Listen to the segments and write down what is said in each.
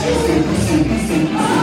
sí, sí, sí.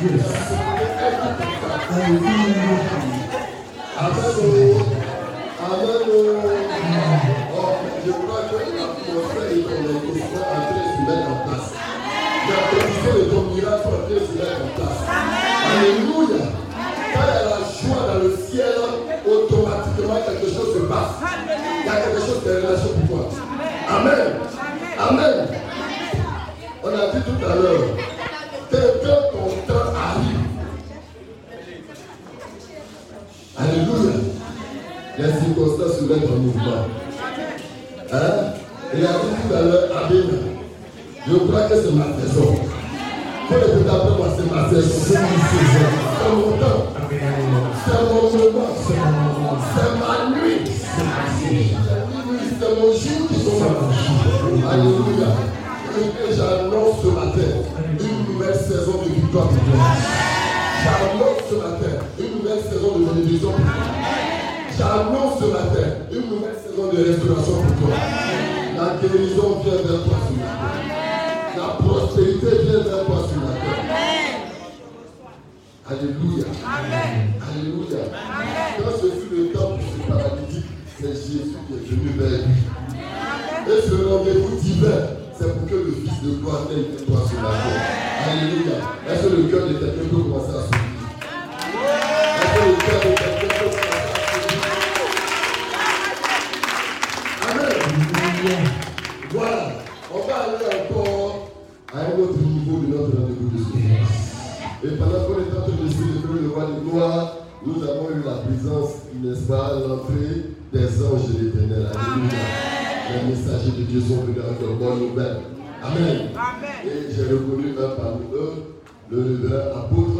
Amen. Amen. Oh, je crois que l'atmosphère et ton émotion sont en train se mettre en place. La précision de ton miracle sont en train se mettre en place. Alléluia. Quand il y a la joie dans le ciel, automatiquement quelque chose se passe. Il y a quelque chose de relation pour toi. Amen. Amen. On a dit tout à l'heure mettent en mouvement. Hein? Il a dit tout à l'heure. Je crois que c'est ma saison. Après moi, c'est ma saison. C'est ma saison. C'est mon temps. C'est mon moment. C'est ma nuit. C'est mon jour qui commence. Alléluia. Et j'annonce ce matin une nouvelle saison de victoire pour toi. J'annonce ce matin une nouvelle saison de bénédiction pour toi. J'annonce ce matin une nouvelle saison de restauration pour toi. La guérison vient vers toi ce matin. La prospérité vient vers toi ce matin. Alléluia. Alléluia. Quand ce fut le temps pour ce paralytique, c'est Jésus qui est venu vers lui. Et ce rendez-vous divin, c'est pour que le Fils de gloire vienne vers toi ce matin. Alléluia. Est-ce que le cœur de quelqu'un peut l'entrée des anges de l'éternel. Alléluia. Les messagers de Dieu sont venus avec de bonnes nouvelles. Amen. Et j'ai reconnu un parmi eux, le révérend apôtre.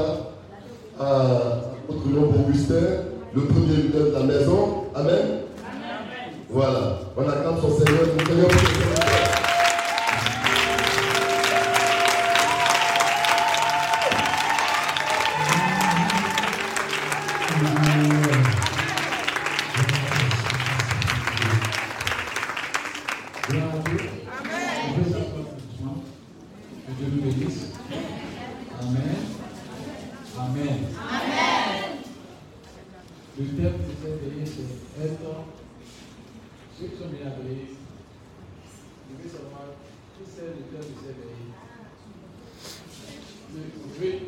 vais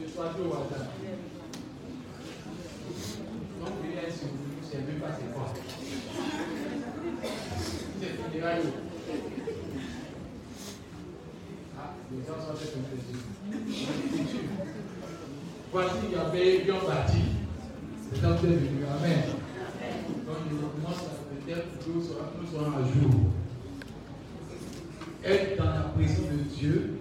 je choisir au hasard. Donc, il un sur vous, sais même pas c'est quoi. C'est funérailles. Ah, les gens sont très confus. Voici Yahvé bien bâti. C'est tu es venu. Amen. Donc, je commence à peut-être nous serons à jour. Être dans la présence de Dieu,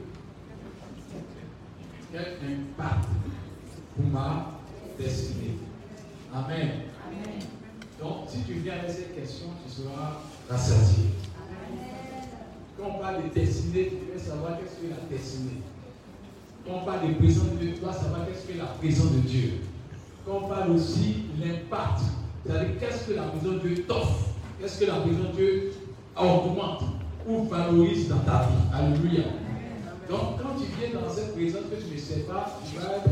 savoir qu'est-ce que la destinée? Quand on parle de présence de Dieu, tu dois savoir qu'est-ce que la présence de Dieu? Quand on parle aussi l'impact, c'est-à-dire qu'est-ce que la présence de Dieu t'offre, qu'est-ce que la présence de Dieu augmente ou valorise dans ta vie? Alléluia. Donc, quand tu viens dans cette présence que tu ne sais pas, tu vas être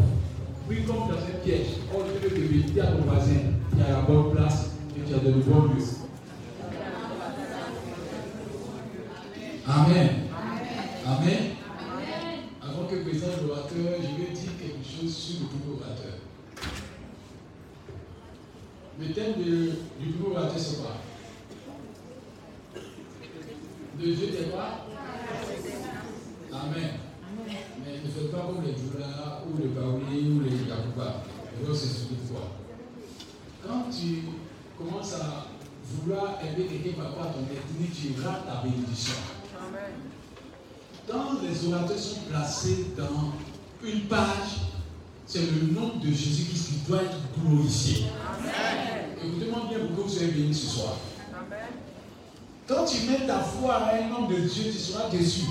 pris comme dans un piège. Au lieu de te méditer à ton voisin, il y a la bonne place et tu as de bons lieux. Amen. Amen. Avant que présente l'orateur, je vais dire quelque chose sur le nouveau orateur. Le thème de- du nouveau orateur, c'est quoi? Dieu n'est pas Amen. Mais ne faites pas comme les Djoula ou les Baouli ou les vais vous expliquer pourquoi. Quand tu commences à vouloir aider quelqu'un par rapport à ton ethnie, tu rates ta bénédiction. Quand les orateurs sont placés dans une page, c'est le nom de Jésus-Christ qui doit être glorifié. Écoutez-moi bien pour que vous soyez bénis ce soir. Quand tu mets ta foi à un nom de Dieu, tu seras déçu.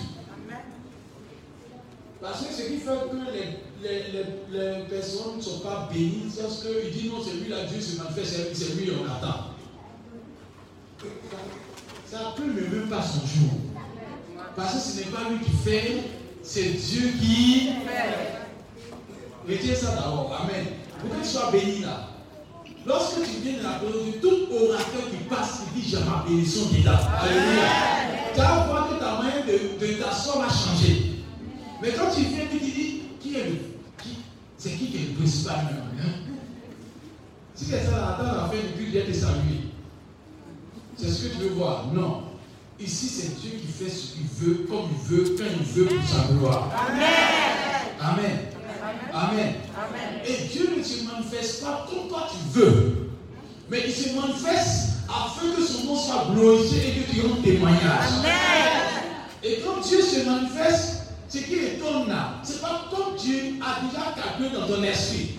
Parce que ce qui fait que les, les, les, les personnes ne sont pas bénies, c'est parce qu'ils disent non, c'est lui là, Dieu se manifeste, c'est lui, on attend. Ça ne peut même pas son jour. Parce que ce n'est pas lui qui fait, c'est Dieu qui fait. Retiens ça d'abord. Amen. Pour que tu sois béni là. Lorsque tu viens de la parole de tout orateur qui passe, il dit J'ai ma bénédiction qui. Alléluia. Tu vas voir que ta main de, de t'asseoir va changer. Mais quand tu viens, tu dis Qui est le. Qui, c'est qui qui est le principal hein? Si quelqu'un attend la fin du culte, vient te saluer. C'est ce que tu veux voir. Non. Ici, c'est Dieu qui fait ce qu'il veut, comme il veut, quand il veut, pour sa gloire. Amen. Amen. Amen. Et Dieu ne se manifeste pas comme toi tu veux. Mais il se manifeste afin que son nom soit glorifié et que tu aies un témoignage. Amen. Et quand Dieu se manifeste, ce qui étonne là, ce n'est pas comme Dieu a déjà calculé dans ton esprit.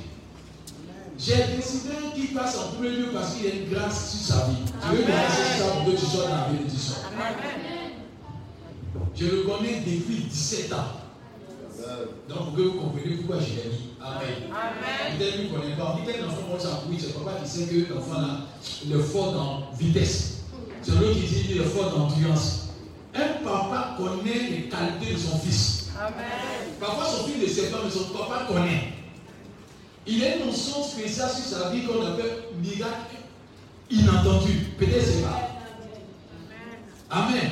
J'ai décidé qu'il passe en premier lieu parce qu'il y a une grâce sur sa vie. Je veux grâce sur ça pour que tu sois dans la bénédiction. Je le connais depuis 17 ans. Donc, vous pouvez vous comprendre pourquoi je l'ai dit. Amen. Amen. Peut-être ne connaît pas. Peut-être l'enfant moi, ça oui, c'est papa qui sait que l'enfant là, le fort dans vitesse. C'est lui qui dit le fort dans endurance. Un papa connaît les qualités de son fils. Amen. Parfois, son fils ne sait pas, mais son papa connaît. Il a une notion spéciale sur sa vie qu'on appelle miracle inattendu. Peut-être c'est pas. Amen.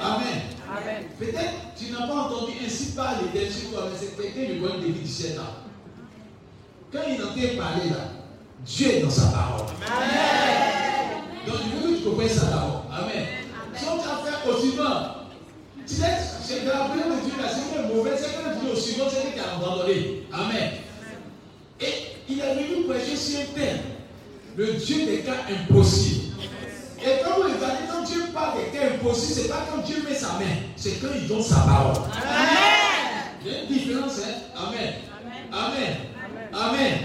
Amen. Amen. Peut-être tu n'as pas entendu ainsi parler sur toi, mais c'est quelqu'un de bon depuis 17 ans. Quand il entend parler là, Dieu est dans sa parole. Amen. Donc il veux que tu comprennes ça d'abord. Amen. Si on t'a fait au suivant, tu sais, c'est de la prière de Dieu là, c'est que mauvais, c'est que Dieu au suivant, c'est qu'il a abandonné. Amen. Il est venu prêcher sur un thème, le Dieu des cas impossibles. Et quand vous regardez, quand Dieu parle des cas impossibles, ce n'est pas quand Dieu met sa main, c'est quand il donne sa parole. Amen. Il y a une différence, hein? Amen. Amen. Amen.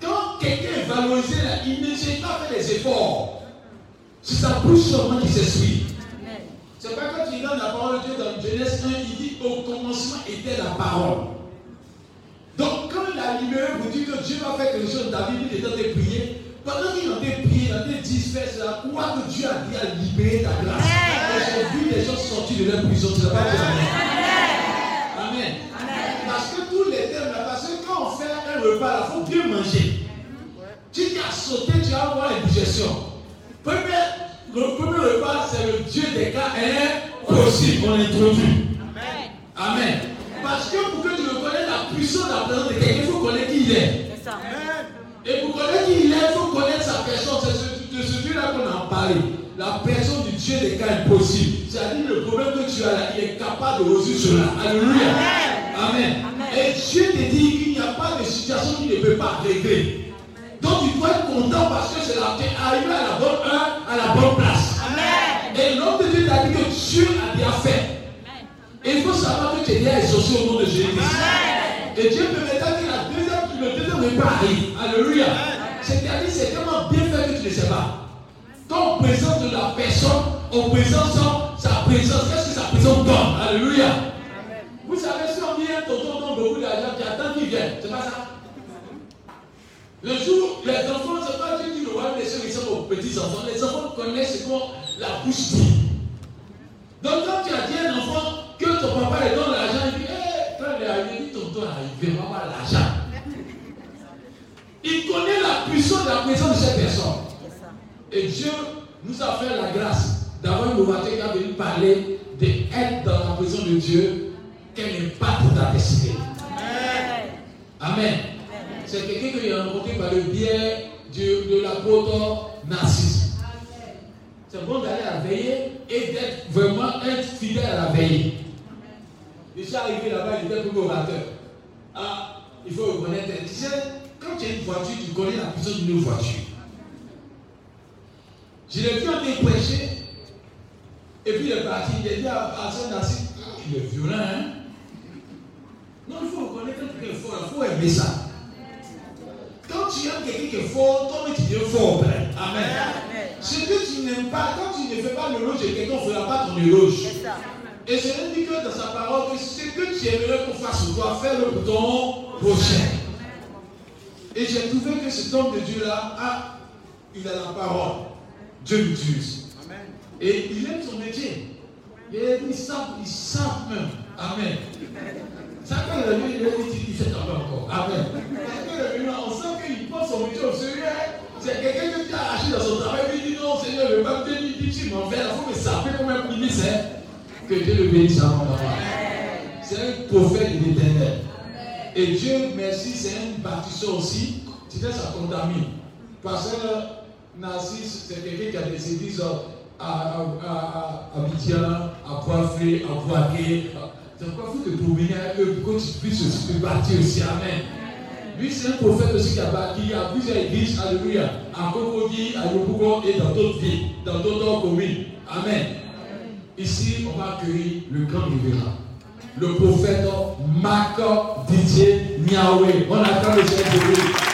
Quand quelqu'un est valorisé, là, il ne sait pas faire des efforts. C'est sa bouche seulement qui s'exprime. C'est pas quand il donne la parole de Dieu dans Genèse 1, il dit au commencement était la parole. Donc quand il a libéré vous dit que Dieu va faire quelque chose vie, il est en train de prier. Pendant qu'il a prié, il a dit faire c'est la croix que Dieu a dit à libérer ta grâce. J'ai vu les gens sortir de leur prison, tu n'as pas dit Amen. Amen. Parce que tous les thèmes là, parce que quand on fait un repas, il faut bien manger. Tu as sauté, tu vas avoir une digestion. le premier repas, c'est le Dieu des cas impossibles qu'on introduit. Amen. Amen. Parce que pour que tu reconnaisses la puissance de la présence de quelqu'un, il faut connaître qui il est. C'est ça. Et pour connaître qui il est, il faut connaître sa personne. C'est de ce Dieu-là qu'on a parlé. La personne du Dieu des cas impossibles. C'est-à-dire le problème que tu as là, il est capable de résoudre cela. Alléluia. Amen. Et Dieu te dit qu'il n'y a pas de situation qu'il ne peut pas régler. Donc tu dois être content parce que c'est arrivé à la bonne heure, à la bonne place. Amen. Et l'homme de Dieu t'a dit que Dieu a bien fait. Et il faut savoir que tu es déjà exaucé au nom de Jésus. Et Dieu peut mettre que la deuxième, le deuxième repas arrive. Alléluia. C'est-à-dire c'est tellement bien fait que tu ne sais pas. Quand on présente de la personne, on présente sa présence. Qu'est-ce que sa présence donne? Alléluia. Vous savez, si on dit un tonton donne beaucoup d'argent, tu attends qu'il vienne. C'est pas ça. Le jour, les enfants, c'est pas Dieu qui le voit les aux petits enfants. Les enfants connaissent ce qu'on la bouche dit. Donc quand tu as dit à un enfant que ton papa lui donne l'argent, il dit, hé, quand il est arrivé, tonton est arrivé, avoir l'argent. Il connaît la puissance de la présence de cette personne. Et Dieu nous a fait la grâce d'avoir une ouverture qui a venu parler d'être dans la présence de Dieu, quel impact pour ta destinée. Amen. C'est quelqu'un que j'ai rencontré par le biais de, de l'apôtre Narcisse. C'est bon d'aller à la veillée et d'être vraiment être fidèle à la veillée. Je suis arrivé là-bas, il était pour orateur. Ah, il faut reconnaître. Tu sais, quand tu as une voiture, tu connais la puissance d'une voiture. Je l'ai vu en prêcher. Et puis il est parti, il a dit à, son assis, il est violent, hein? Non, il faut reconnaître quelqu'un est fort, il faut aimer ça. Quand tu aimes quelqu'un qui est fort, toi tu deviens fort. Amen. Ce que tu n'aimes pas, quand tu ne fais pas le de quelqu'un, on ne fera pas ton éloge. Et je lui dit que dans sa parole que ce que tu aimerais qu'on fasse pour toi, fais-le pour ton prochain. Et j'ai trouvé que cet homme de Dieu-là, a, il a la parole. Dieu l'utilise. Et il aime son métier. Et il sent, il sent même. Amen. Ça, quand il est venu, il fait encore. Amen. on sent qu'il prend son métier au sérieux. C'est quelqu'un qui a arraché dans son travail. Dit le même Dieu dit tu m'en fais. Il faut me saper comme un ministre. Que Dieu le bénisse à mon C'est un prophète de l'éternel. Et Dieu, merci, c'est un bâtisseur aussi. Tu sais, ça contamine. Parce que Narcisse, c'est quelqu'un qui a des églises à, à, Abidjan, à Poiffré, à Boaké. C'est il faut te promener avec eux pour que tu puisses aussi te bâtir aussi. Amen. Lui, c'est un prophète aussi qui a bâti à plusieurs églises, alléluia, à Kokodi, à Yopougon et dans d'autres villes, dans d'autres communes. Amen. Ici, on va accueillir le grand révérend, le prophète Marc Didier Niaoué. On attend le chef de lui.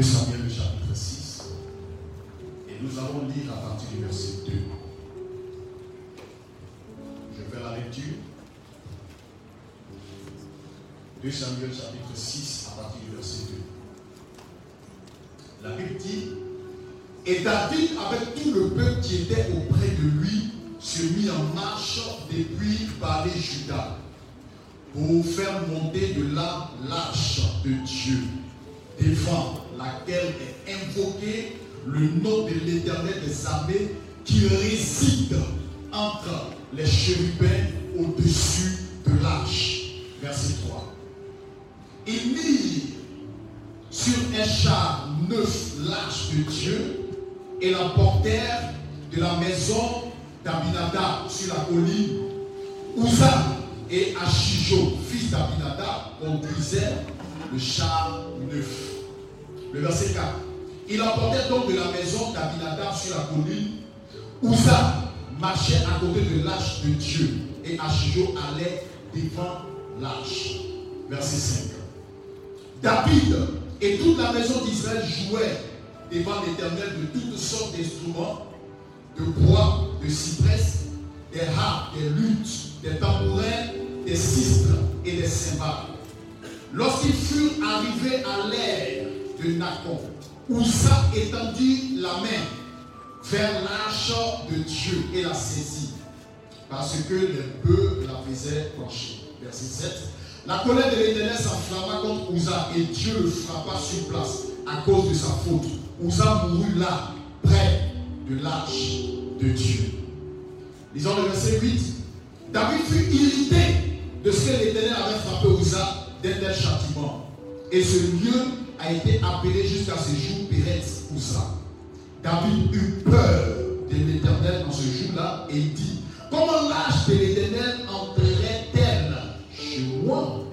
2 Samuel, chapitre 6. Et nous allons lire à partir du verset 2. Je fais la lecture. 2 Samuel, chapitre 6, à partir du verset 2. La Bible dit Et David, avec tout le peuple qui était auprès de lui, se mit en marche depuis Balé Juda pour faire monter de là l'arche de Dieu le nom de l'éternel des armées qui réside entre les chérubins au-dessus de l'arche. Verset 3. Ils mirent sur un char neuf l'arche de Dieu et la portèrent de la maison d'Abinadab sur la colline. Uza et Achijo, fils d'Abinadab, conduisaient le char neuf. Le verset 4. Il emportait donc de la maison d'Abinadab sur la colline. Uza marchait à côté de l'arche de Dieu et Achijo allait devant l'arche. Verset 5. David et toute la maison d'Israël jouaient devant l'éternel de toutes sortes d'instruments, de bois, de cyprès, des harpes, des luttes, des tambourins, des sistres et des cymbales. Lorsqu'ils furent arrivés à l'ère de Nacon, Oussa étendit la main vers l'arche de Dieu et la saisit, parce que les bœufs la faisaient pencher. Verset 7. La colère de l'Éternel s'enflamma contre Ouza et Dieu le frappa sur place à cause de sa faute. Ouza mourut là, près de l'arche de Dieu. Lisons le verset 8. David fut irrité de ce que l'Éternel avait frappé Ouza d'un tel châtiment. Et ce lieu a été appelé jusqu'à ce jour Péretz Ouza. David eut peur de l'Éternel en ce jour-là et il dit Comment l'âge de l'Éternel entrerait-elle chez moi?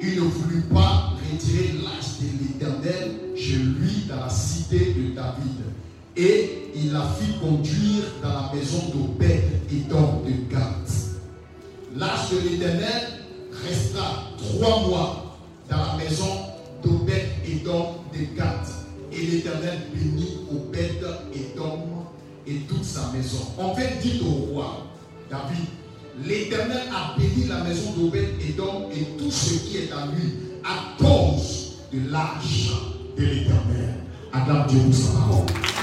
Il ne voulut pas retirer l'âge de l'Éternel chez lui dans la cité de David. Et il la fit conduire dans la maison d'Obed et d'Homme de Gath. L'âge de l'Éternel resta trois mois dans la maison d'Obed et d'Homme de Gath. Et l'Éternel bénit Obed et d'Homme et toute sa maison. On fait dire au roi, David, l'Éternel a béni la maison d'Obed et d'Homme et tout ce qui est à lui à cause de l'arche de l'Éternel. Acclame Dieu pour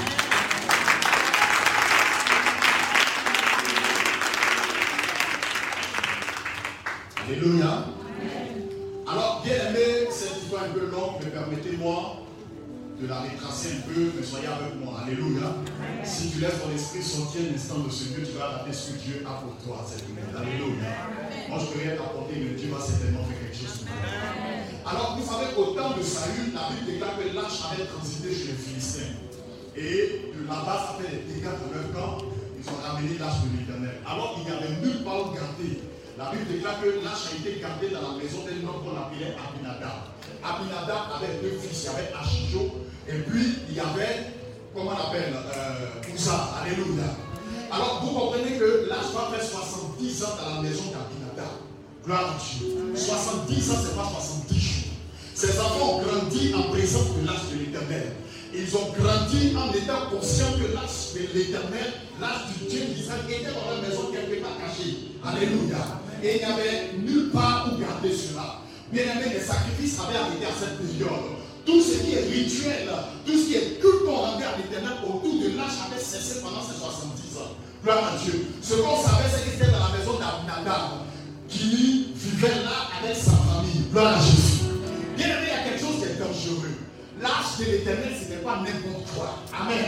laisses ton esprit sortir l'instant de ce Dieu, tu vas adapter ce que Dieu a pour toi cette nuit. Alléluia. Moi, je peux rien t'apporter, mais Dieu va certainement faire quelque chose pour toi. Alors, vous savez qu'au temps de Saül, la Bible déclare que l'arche avait transité chez les Philistins. Et de là-bas, ça fait des dégâts dans leur camp. Ils ont ramené l'arche de l'éternel. Alors, il n'y avait nulle part où garder. La Bible déclare que l'arche a été gardée dans la maison d'un homme qu'on appelait Abinadab. Abinadab avait deux fils, il y avait Achijo Et puis, il y avait, comment on appelle, euh, Alléluia. Alors, vous comprenez que là, je vais faire 70 ans dans la maison d'Abinada. Gloire à Dieu. 70 ans, ce n'est pas 70 jours. Ces enfants ont grandi en présence de l'âge de l'éternel. Ils ont grandi en étant conscients que l'âge de l'éternel, l'âge du Dieu d'Israël, était dans la maison quelque part caché. Alléluia. Et il n'y avait nulle part où garder cela. Bien aimé, les sacrifices avaient arrêté à cette période. Tout ce qui est rituel, tout ce qui est culte qu'on à l'éternel autour de l'âge avait cessé pendant ces 70 ans. Gloire à Dieu. Ce qu'on savait, c'est qu'il était dans la maison d'Abinadab, qui vivait là avec sa famille. Gloire à Jésus. Bien aimé, il y a quelque chose qui est dangereux. L'âge de l'éternel, ce n'est pas n'importe quoi. Amen.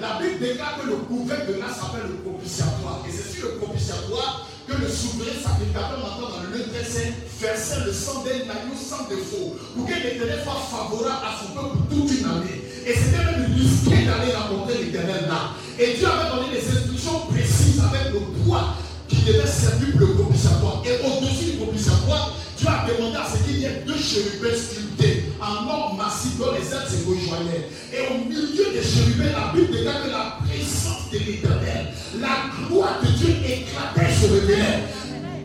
La Bible déclare que le couvert de l'âge s'appelle le propitiatoire. Et c'est sur le propitiatoire que le souverain sacrificateur maintenant dans le lieu très saint versait le sang d'un agneau sans défaut pour que l'éternel soit favorable à son peuple toute une année. Et c'était même risqué d'aller rencontrer l'éternel là. Et Dieu avait donné des instructions précises avec le poids qui devait servir pour le propitiatoire. Et au-dessus du propitiatoire, Dieu a demandé à ce qu'il y ait deux chérubins sculptés en or massif dont les ailes se rejoignaient. Et au milieu des chérubins, la Bible déclare que la présence de l'éternel, la gloire de Dieu éclatait sur le révélait.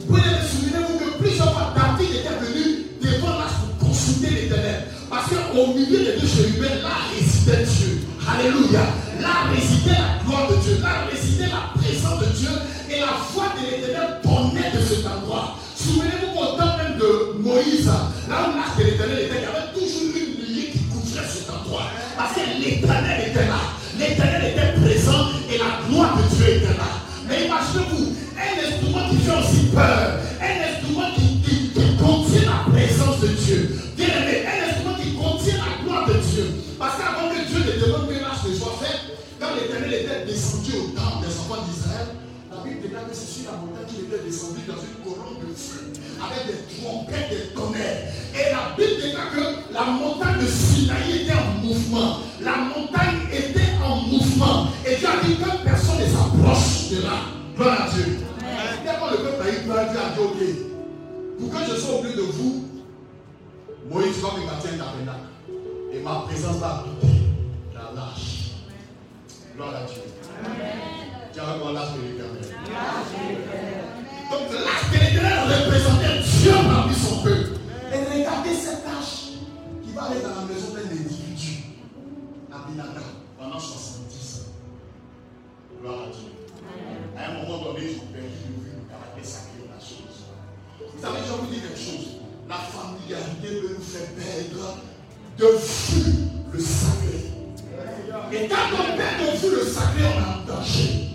Vous souvenez-vous que plusieurs fois David était venu devant l'âge pour consulter l'éternel. Parce qu'au milieu des deux chérubins, là résidait Dieu. Alléluia. Là résidait la gloire de Dieu. Là résidait la présence de Dieu. Et la foi de l'éternel donnait de cet endroit. Souvenez-vous qu'au temps même de Moïse, là où l'arche de l'éternel était, il y avait l'éternel était là. L'éternel était présent et la gloire de Dieu était là. Mais imaginez-vous, un instrument qui fait aussi peur, un instrument qui, qui, qui contient la présence de Dieu. Bien aimé, un instrument qui contient la gloire de Dieu. Parce qu'avant que Dieu ne demande que l'âge ne soit fait, quand l'éternel était descendu au temple des enfants d'Israël, la Bible déclare que c'est sur la montagne qu'il était descendu dans une colonne de feu, avec des trompettes, des tonnerres. Et la Bible déclare que la montagne de Sinaï était en mouvement. La montagne était en mouvement. Et Dieu a dit que personne ne s'approche de là. Gloire à Dieu. Quand le peuple a eu peur, Dieu a dit, ok, pour que je sois au milieu de vous, Moïse va me bâtir un tabernacle. Et ma présence va habiter la lâche. Gloire à Dieu. Tu as encore l'âge de l'éternel. Donc l'âge de l'éternel représentait Dieu parmi son peuple. Cette tâche qui va aller dans la maison d'un individu, Abinada, pendant 70 ans. Gloire à Dieu. À un moment donné, ils ont perdu de vue le caractère sacré de la chose. Vous savez, je vais vous dire quelque chose. La familiarité peut nous faire perdre de vue le sacré. Et quand on perd de vue le sacré, on est en danger.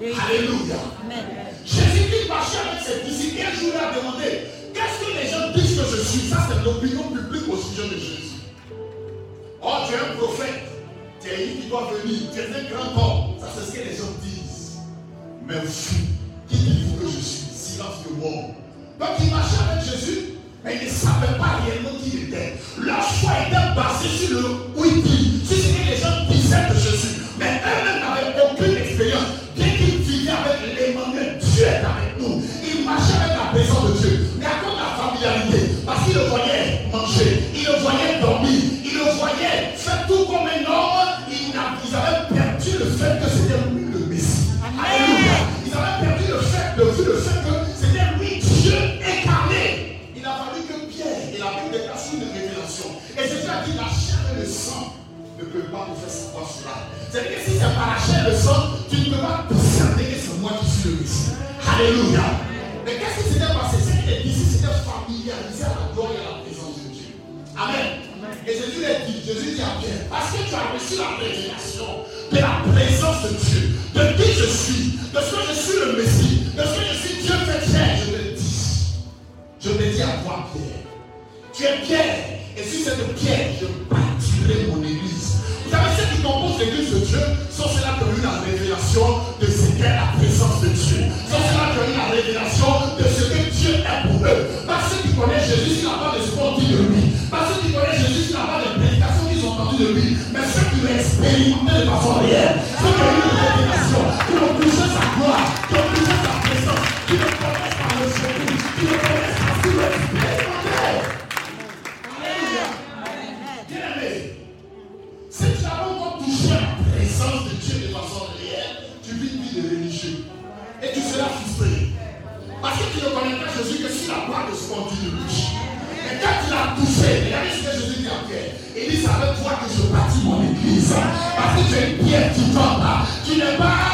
Alléluia. Jésus-Christ l'opinion publique au sujet de Jésus. Oh, tu es un prophète. Tu es une qui doit venir. Tu es un grand homme. Ça, c'est ce que les gens disent. Mais vous, qui dites-vous que je suis Silence de mort? Donc, il marchait avec Jésus, mais il ne savait pas réellement qui il était. Leur choix était basé sur le oui sur ce que les gens disaient de Jésus. Mais eux-mêmes C'est-à-dire que si c'est par la chair le sang, tu ne peux pas discerner que c'est moi qui suis le Messie. Alléluia. Mais qu'est-ce qui s'était passé? C'est que les disciples s'étaient à la gloire et à la présence de Dieu. Amen. Et Jésus l'a dit, Jésus dit à Pierre, parce que tu as reçu la révélation de la présence de Dieu, de qui je suis, de ce que je suis le Messie, de ce que je suis Dieu fait chair, je te dis. Je te dis à toi, Pierre. Tu es Pierre, et sur cette pierre, je bâtirai mon église. Vous savez, ceux qui composent l'église de Dieu sont ceux-là qui eu la révélation de ce qu'est la présence de Dieu. Sont ceux-là qui eu la révélation de ce que Dieu est pour eux. Pas ceux qui connaissent Jésus sur la base de ce qu'on de lui. Pas ceux qui connaissent Jésus sur la base des prédications qu'ils ont entendues de lui. Mais ceux qui l'ont expérimenté de façon réelle. Ceux qui ont eu une révélation, qui ont touché Et quand tu l'as touché, regardez ce que Jésus dit à Pierre. Il dit, c'est avec toi que je bâtis mon église. Parce que tu es une pierre qui tombe. Tu n'es pas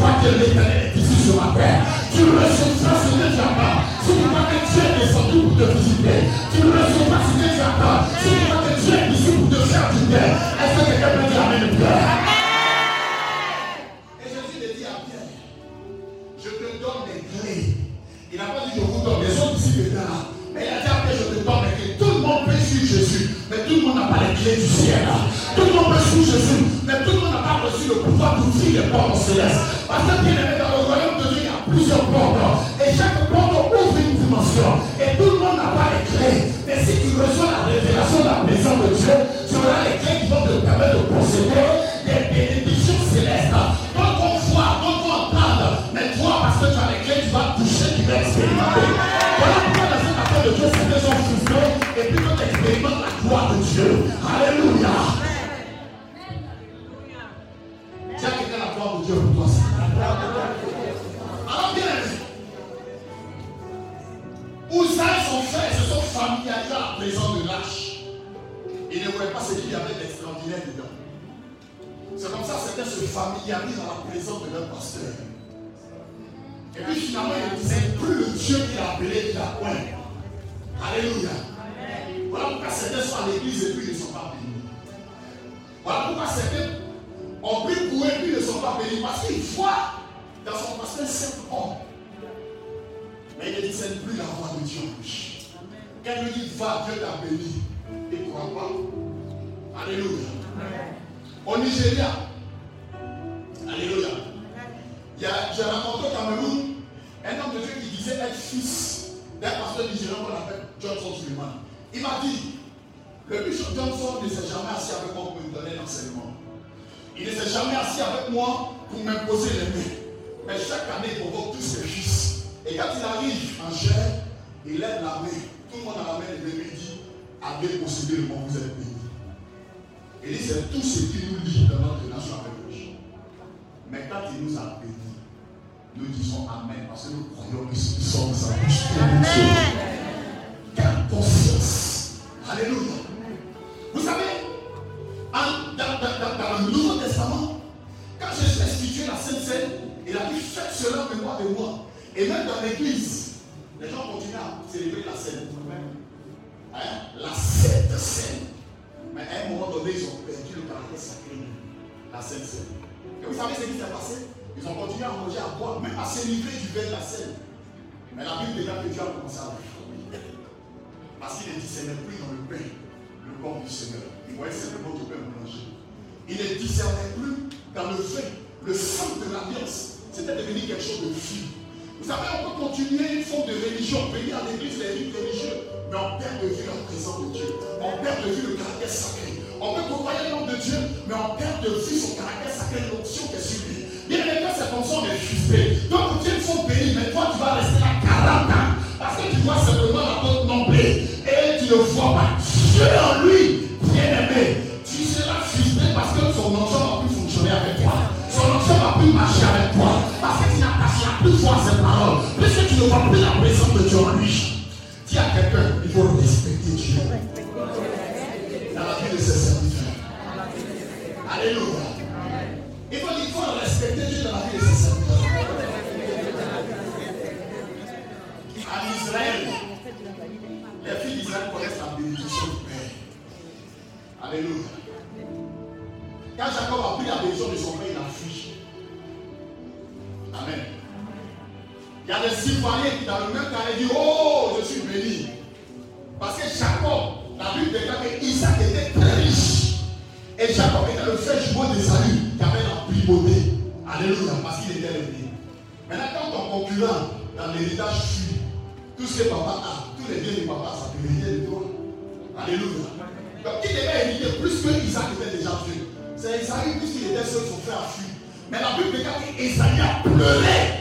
Tu crois que l'éternel ici la terre, tu recevras ce que tu attends. Si tu crois que Dieu est descendu pour te visiter, tu recevras ce que tu attends. Si tu crois que Dieu est ici pour te faire du bien, est-ce que quelqu'un peut dire Amen? Et Jésus le dit à Pierre, je te donne des clés. Il n'a pas dit je vous donne, les autres ici étaient là. Mais il a dit après je te donne des clés. Tout le monde peut suivre Jésus, mais tout le monde n'a pas les clés du ciel. Tout le monde peut suivre Jésus, pouvoir d'ouvrir les portes célestes. Parce que bien aimé, dans le royaume de Dieu, il y a plusieurs portes. Bishop Johnson ne s'est jamais assis avec moi pour me donner l'enseignement. Il ne s'est jamais assis avec moi pour m'imposer les mains. Mais chaque année, il provoque tous ses fils. Et quand il arrive en chair, il lève la main. Tout le monde a la main et lui dit, avez possédé le monde, vous êtes béni. Il dit, c'est tout ce qui nous lie dans notre nation avec lui. Mais quand il nous a bénis, nous disons Amen parce que nous croyons que nous sommes sa bouche. Quelle conscience. Alléluia. Vous savez, dans, le Nouveau Testament, quand Jésus institué la Sainte Seine, il a dit faites cela en mémoire de moi. Et même dans l'église, les gens continuent à célébrer la Seine. Hein? La Sainte Seine. Mais à un moment donné, ils ont perdu le caractère sacré la Sainte Seine. Et vous savez ce qui s'est passé? Ils ont continué à manger, à boire, même à se livrer du vin de la Seine. Mais la Bible déclare que Dieu a commencé à réformer. Parce qu'il ne discernait plus dans le pain du Seigneur. Il voyait simplement du. Il ne discernait plus dans le vin le sang de l'alliance. C'était devenu quelque chose de fou. Vous savez, on peut continuer une forme de religion, venir à l'église, les rites religieux, mais on perd de vue la présence de Dieu. On perd de vue le caractère sacré. On peut le nom de Dieu, mais on perd de vue son caractère sacré, l'onction qui est sur lui. Bien aimé, quand c'est comme ça, on est frustré. Donc Dieu, faut bénir, mais toi, tu vas rester là 40 ans. Parce que tu vois simplement la Dieu en lui, bien aimé. Tu seras frustré parce que son onction va plus fonctionner avec toi. Son onction va plus marcher avec toi. Parce que tu n'attacheras plus foi à ses paroles. Puisque tu ne vois plus la présence de Dieu en lui. Dis à quelqu'un, il faut respecter Dieu. Dans la vie de ses serviteurs. Alléluia. Alléluia. Quand Jacob a pris la bénédiction de son père, il a fui. Amen. Il y a des citoyens qui, dans le même carré, disent Oh, je suis béni. Parce que Jacob, la Bible déclare que Isaac était très riche. Et Jacob était le frère jumeau de Salut, qui avait la primauté. Alléluia, parce qu'il était béni. Maintenant, quand ton concurrent dans l'héritage fuit, tout ce que papa a, ah, tous les biens de papa, ça peut de toi. Alléluia plus que Isaac était déjà vieux. C'est Isaïe, puisqu'il était seul, son frère a fui. Mais la Bible déclare qu'Isaïe a pleuré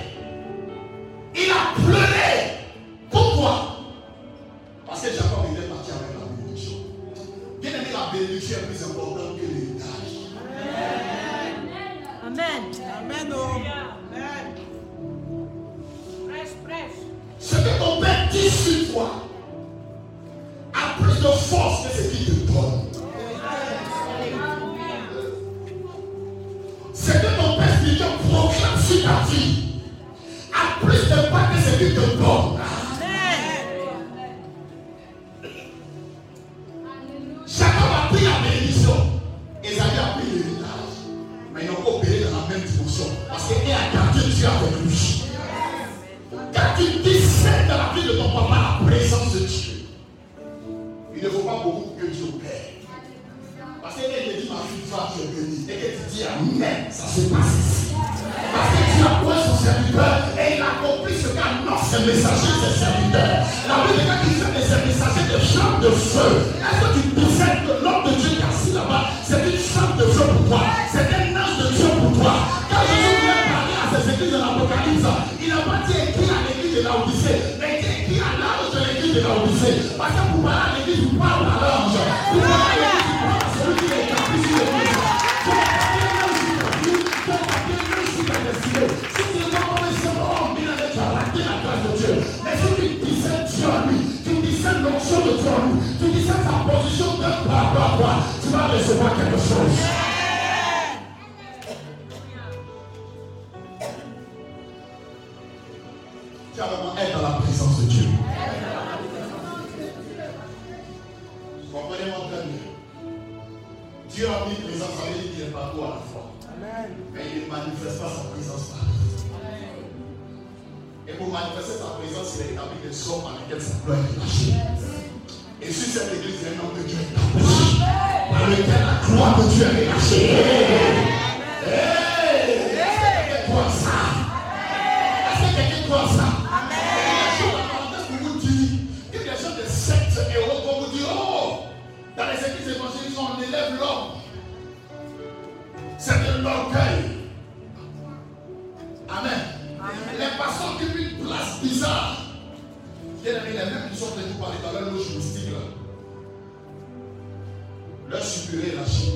avait la Rachid,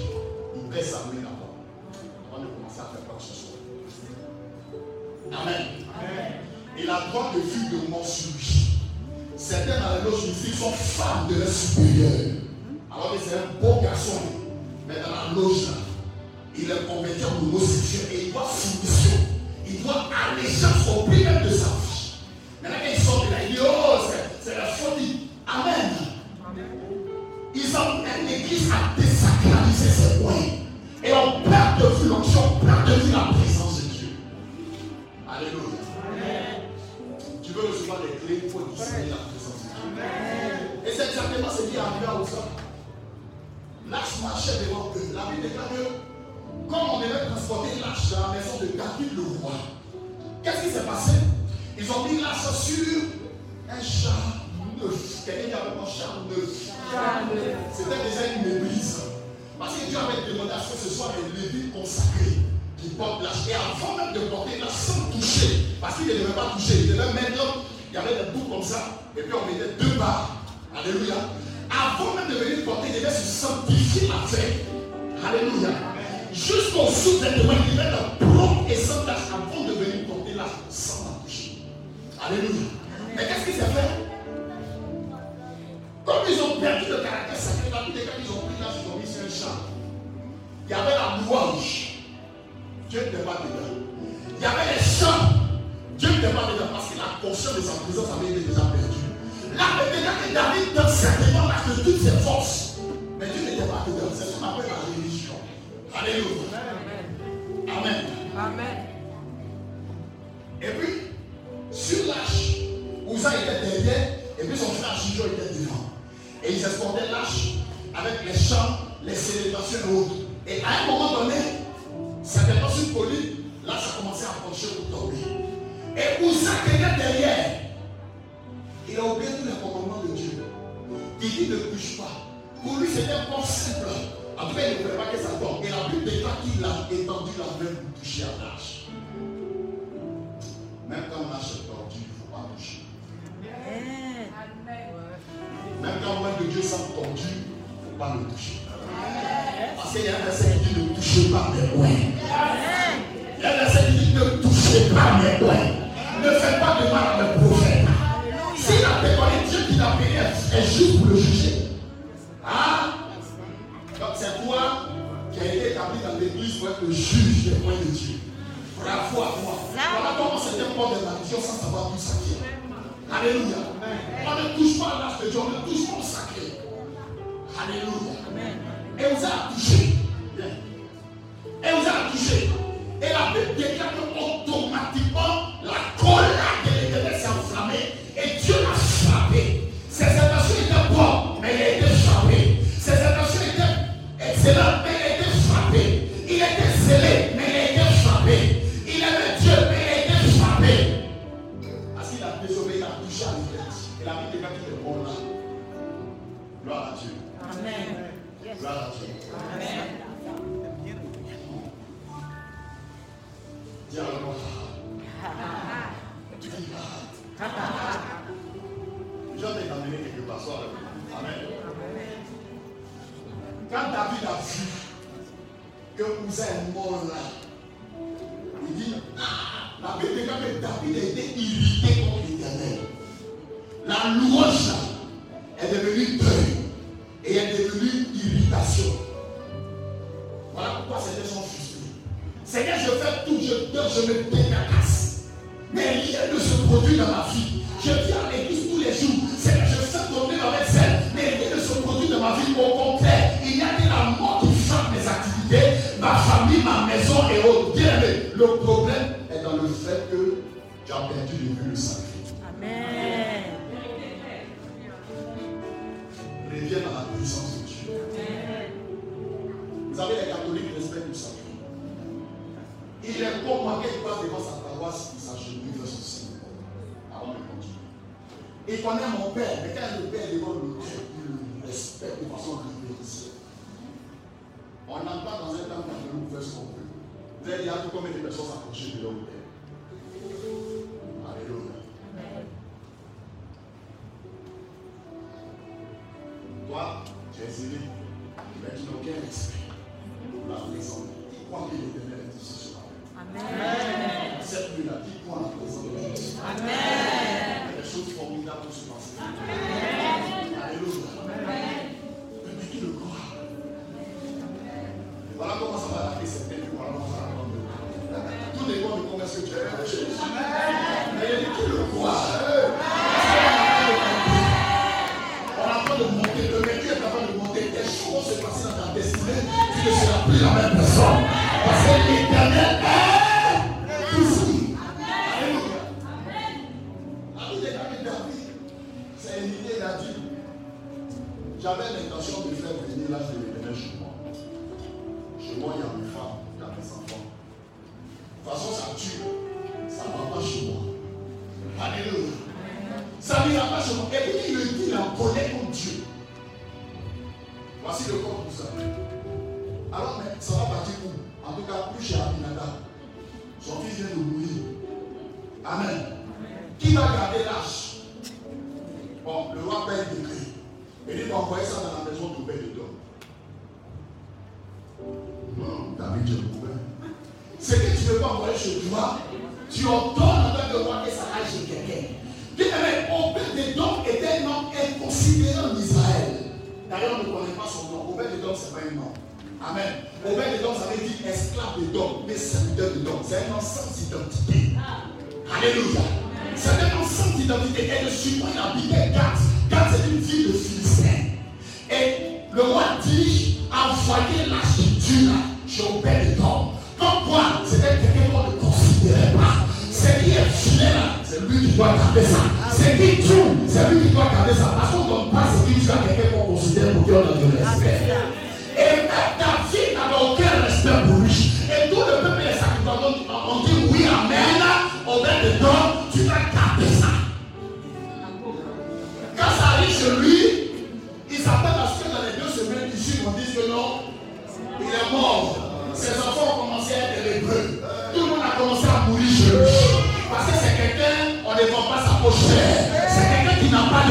il devait s'amener d'abord. Avant de commencer à faire quoi que ce soit. Amen. Et la droite de fille de mort sur. Certains dans la loge mystique sont femmes de leur supérieur. Alors c'est un beau garçon. Mais dans la loge là, Alléluia. Avant même de venir porter, il devait se sentir Gloire à Dieu. Amen. Gloire à Dieu. Amen. Dis à Dieu amené quelque part, sois Amen. Quand David a vu que Ouza est mort là, il dit, ah, la Bible dit que David a été irrité la louange est devenue deuil et est devenue irritation. Voilà pourquoi Seigneur sont frustrés. Seigneur, je fais tout, je dors, je me décarcasse. Mais rien ne se produit dans ma vie. Je viens à l'église tous les jours. Seigneur, je fais tomber dans les scènes. Mais rien ne se produit dans ma vie. Au contraire, il y a de la mort qui chante mes activités, ma famille, ma maison et au. Le problème est dans le fait que tu as perdu de vue le sacré. Amen. On n'a pas dans un temps où nous ce qu'on veut. Vous avez dit à combien de personnes s'approcher de l'homme? C'est lui qui doit garder ça. C'est qui tout? C'est lui qui doit garder ça. Parce qu'on ne donne pas ce qui tue à quelqu'un qu'on considère pour Dieu dans le respect.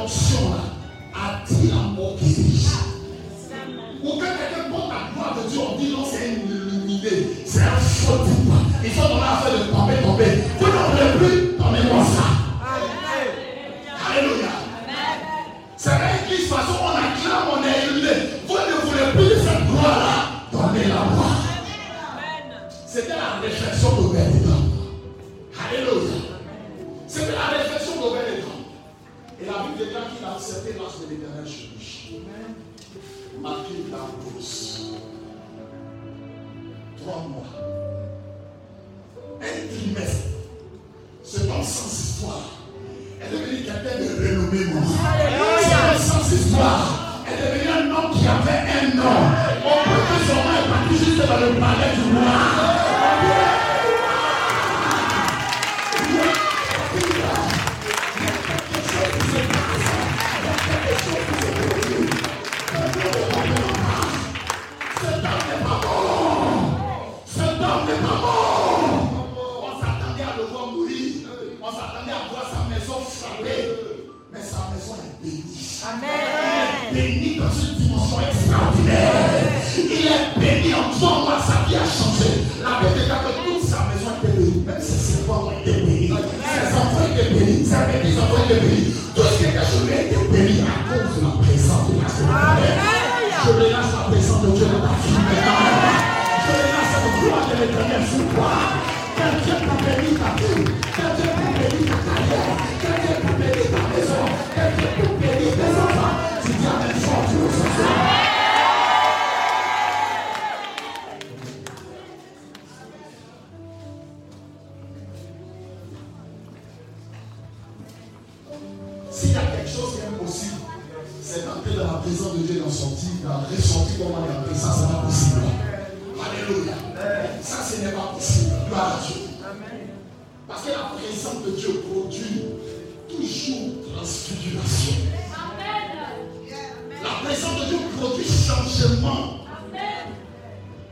l'onction attire la mort qui se dirige. Ou quand quelqu'un porte à droite de Dieu, on dit non, c'est une illuminée, c'est un faux Il faut donner affaire de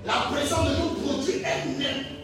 La présence de nos produits est humaine.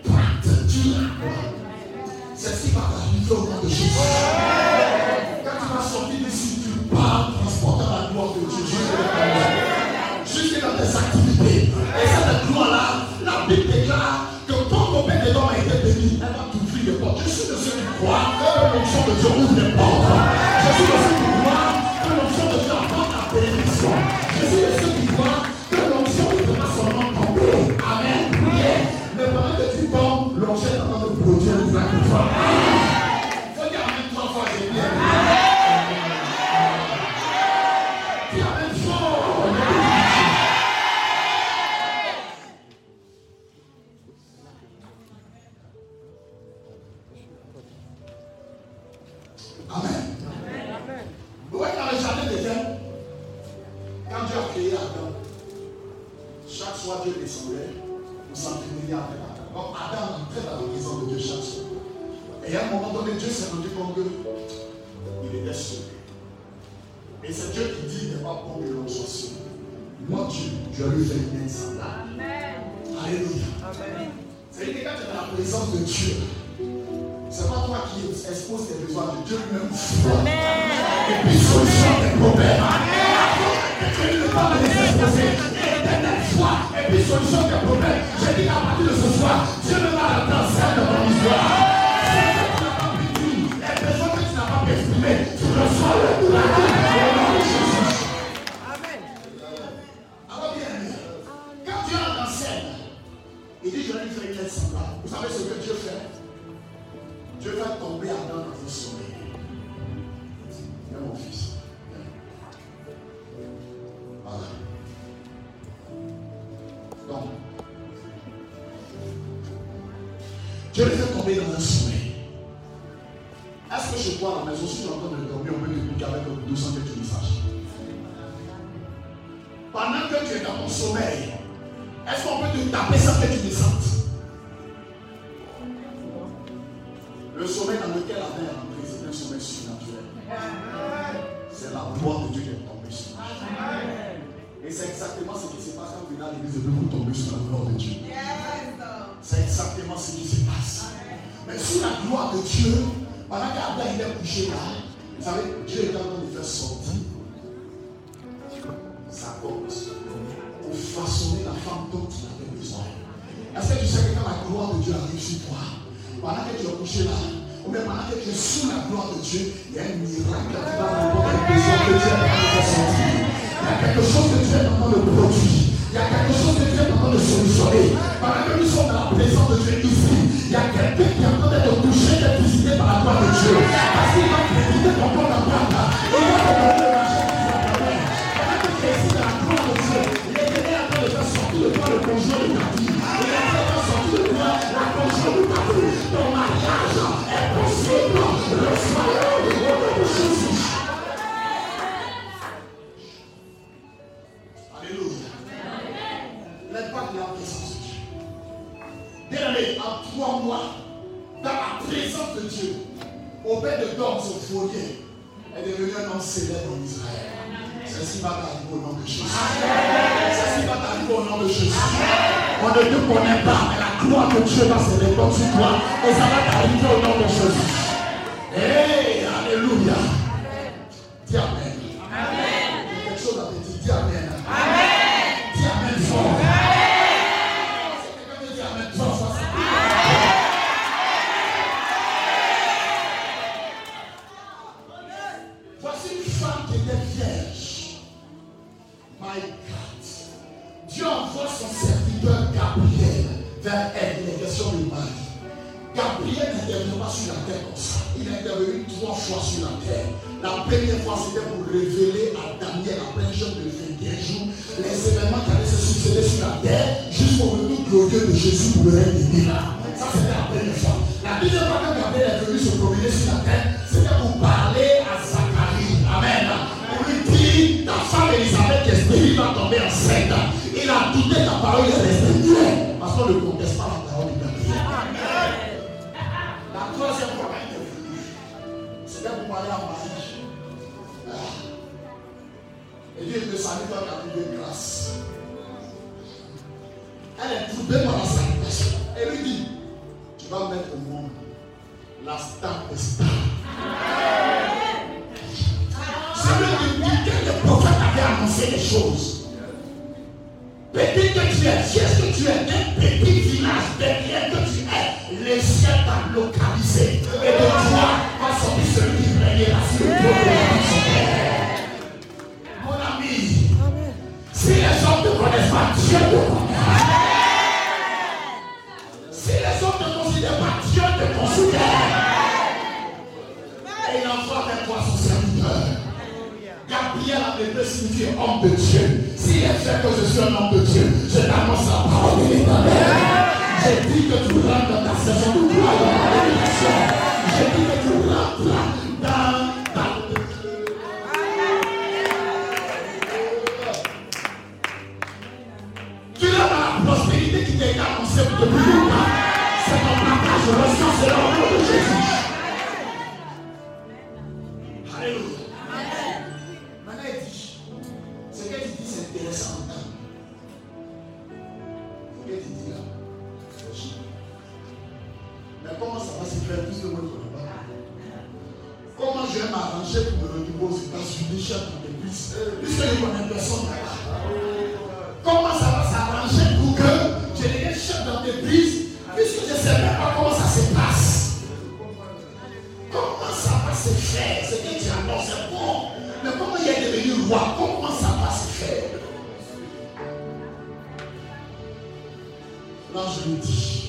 connais pas, la gloire de Dieu va se répandre sur toi et ça va t'arriver au nom de Jésus. Non, je le.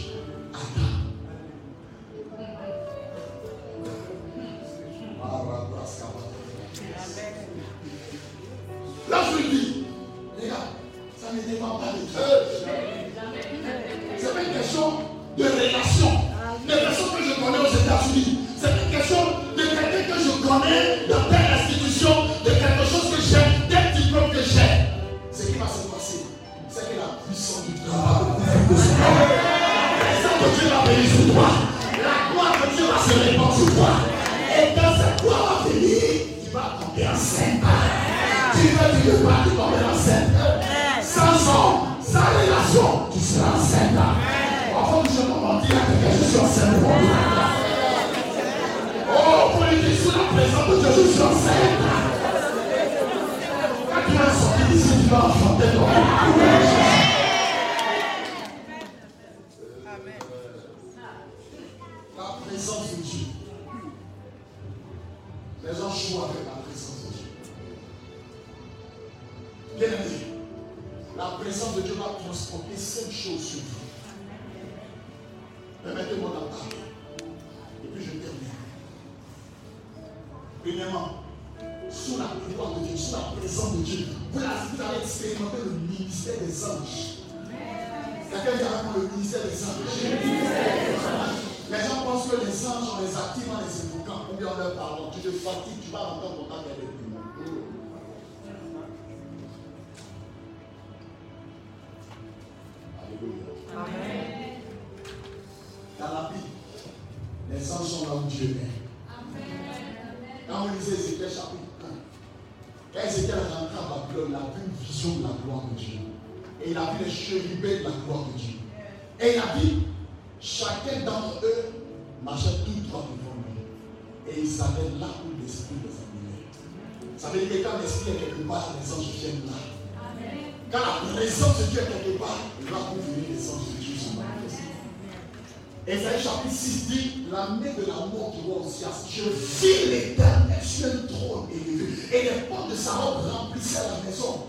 Robe remplissaient la maison.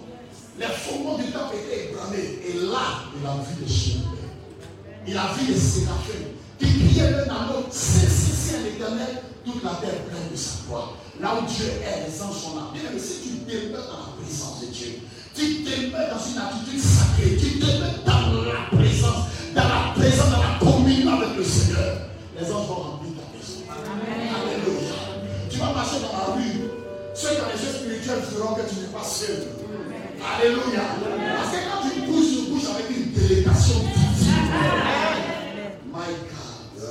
Les fondements du temple étaient ébranlés, et là, il a vu les chérubins. Il a vu les séraphins qui criaient l'un à l'autre, c'est c'est l'éternel, toute la terre pleine de sa gloire. Là où Dieu est, les anges sont là. Bien, mais si tu demeures dans la présence de Dieu, tu demeures dans une attitude sacrée, tu demeures dans la présence, dans la présence, dans la communion avec le Seigneur, les anges vont remplir ta maison. Alléluia. Tu vas marcher dans la rue, ceux ont les yeux spirituels feront que tu n'es pas seul. Alléluia. Parce que quand tu bouges, tu bouges avec une délégation divine. My God.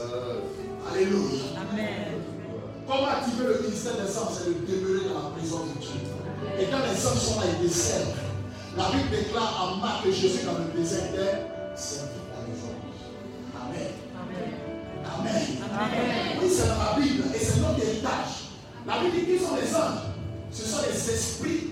Alléluia. Comment activer le ministère des anges C'est de demeurer dans la présence de Dieu. Et quand les anges sont là, ils te servent. La Bible déclare en Marc que Jésus dans le désert était servi par les anges. Amen. Amen. Oui, c'est dans la Bible et c'est notre héritage. La Bible dit qui sont les anges Ce sont les esprits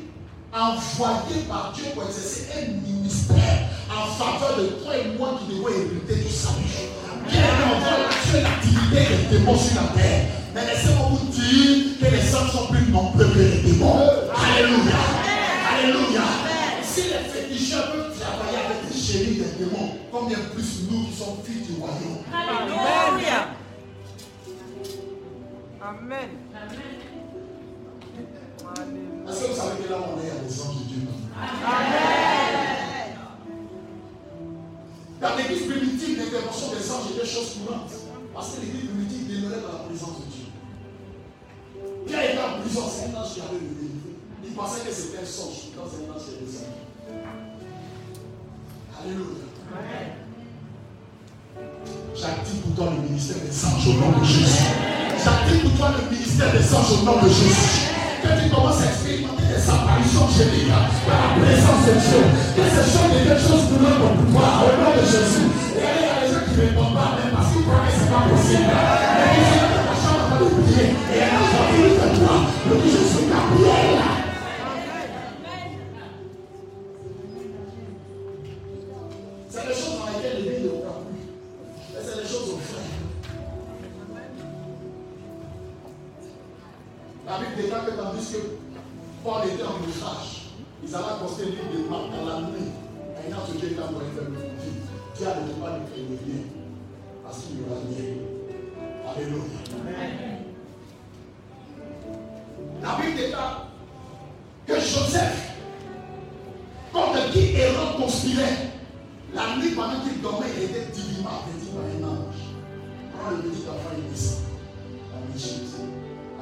envoyés par Dieu pour exercer un ministère en faveur de toi et moi qui devons hériter du salut. Bien on voit l'actuelle activité des démons sur la terre. Mais laissez-moi vous dire que les anges sont plus nombreux que les démons. Alléluia. Alléluia. Si les féticheurs peuvent travailler avec les chéris des démons, combien plus nous qui sommes fils du royaume. Alléluia. Amen. Est-ce que vous savez que là on est, des anges de Dieu Dans l'église primitive, l'intervention des anges était chose courante. Parce que l'église primitive demeurait dans la présence de Dieu. Il était en prison, c'est un ange qui avait le délivré. Il pensait que c'était un songe. Quand c'est un ange qui est descendu. Alléluia. J'active pour toi le ministère des anges au nom de Jésus. J'active pour toi le ministère des anges au nom de Jésus. Quand tu commences à expérimenter des apparitions géniques dans la présence de Dieu, que ces choses deviennent choses pour notre pouvoir au nom de Jésus. Et il y a des gens qui ne répondent pas même parce qu'ils croient que ce n'est pas possible. Mais ils sont dans la chambre en train de prier. Et elle a sorti de toi. Le dit, Gabriel. C'est Bible déclare que tandis que Paul était en ouvrage, ils allaient accoster l'île de Marc dans la nuit. Et quand Dieu était envoyé faire le foutu, Dieu a ne pas créer le bien. Parce qu'il y aura bien. Alléluia. La Bible déclare que Joseph, contre qui Hérode conspirait, la nuit pendant qu'il dormait, il était divinement averti par un ange. Prends le petit enfant, il descend.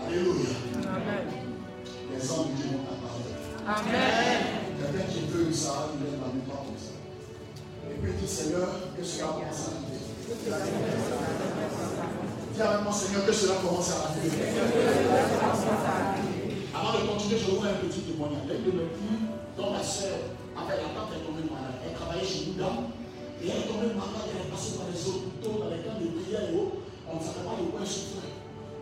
Alléluia. Les de Dieu vont apparaître. Amen. Quelqu'un qui veut ça, il lève la main comme ça. Et puis Seigneur, que cela commence à arriver. Dis avec moi, Seigneur, que cela commence à arriver. Avant de continuer, je vous un petit témoignage. L'une de mes filles, dont ma soeur, avec la tante, est tombée malade. Elle travaillait chez nous, là. Et elle est tombée malade, elle est passée par les hôpitaux, dans les camps de prière et autres.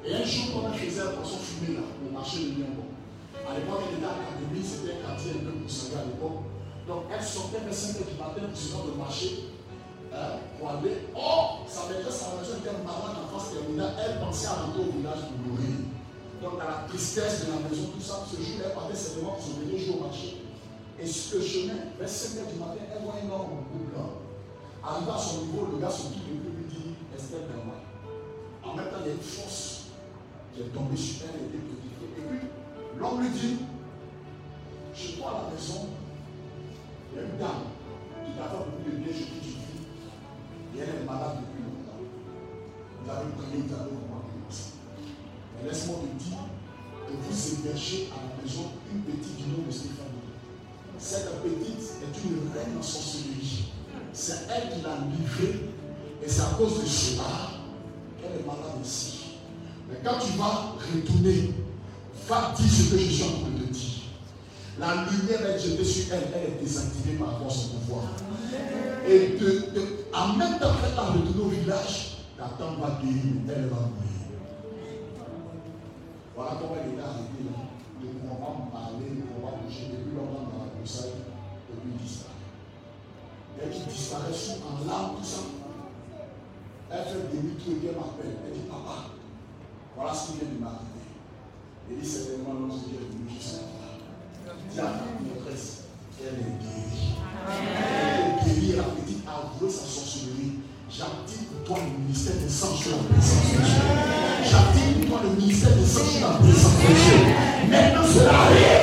Et un jour, quand on faisait un poisson fumé là, au marché de Lyon, à l'époque, elle était à l'académie, c'était un quartier un peu conservé à l'époque. Donc elle sortait vers 5 h du matin pour se rendre au marché hein, pour aller. Oh, sa maîtresse, sa maîtresse était malade en face terminale. Elle pensait à rentrer au village pour mourir. Donc dans la tristesse de la maison, tout ça, ce jour, elle partait simplement pour se venir jouer au marché. Et sur le chemin, vers 5 h du matin, elle voit un homme blanc. Arrivé à son niveau, le gars se dit, le lui dit, Esther moi. En même temps, il y a une force qui est tombée sur elle et Et puis, l'homme lui dit, chez toi à la maison, il y a une dame qui t'a fait beaucoup de bien, je dis. Et elle est malade depuis longtemps. Vous avez prié, vous avez ça. Mais laisse-moi te dire que vous hébergez à la maison une petite du nom de Stéphane. Cette petite est une reine en sorcellerie. C'est elle qui l'a livrée. Et c'est à cause de cela qu'elle est malade ici. Mais quand tu vas retourner, va dire ce que je suis en train de te dire. La lumière est jetée sur elle, elle est désactivée par rapport à son pouvoir. Et en même temps qu'elle va retourner au village, ta tante va guérir, elle va mourir. Voilà comment elle est arrivée là. Ne pouvons pas parler, ne pouvons pas bouger depuis longtemps dans la broussaille, et puis disparaît. Qui disparaît sous en larmes, tout ça. Elle fait demi-tour et elle m'appelle. Elle dit, papa, voilà ce qui vient de m'arriver. Elle dit, certainement, l'homme Dieu est venu jusqu'à Dis à ta maîtresse, elle est guérie. Elle est guérie, la petite a avoué sa sorcellerie. J'active pour toi le ministère des sangs sur la présence de Dieu. J'active pour toi le ministère des sangs sur la présence de Dieu. Maintenant, cela arrive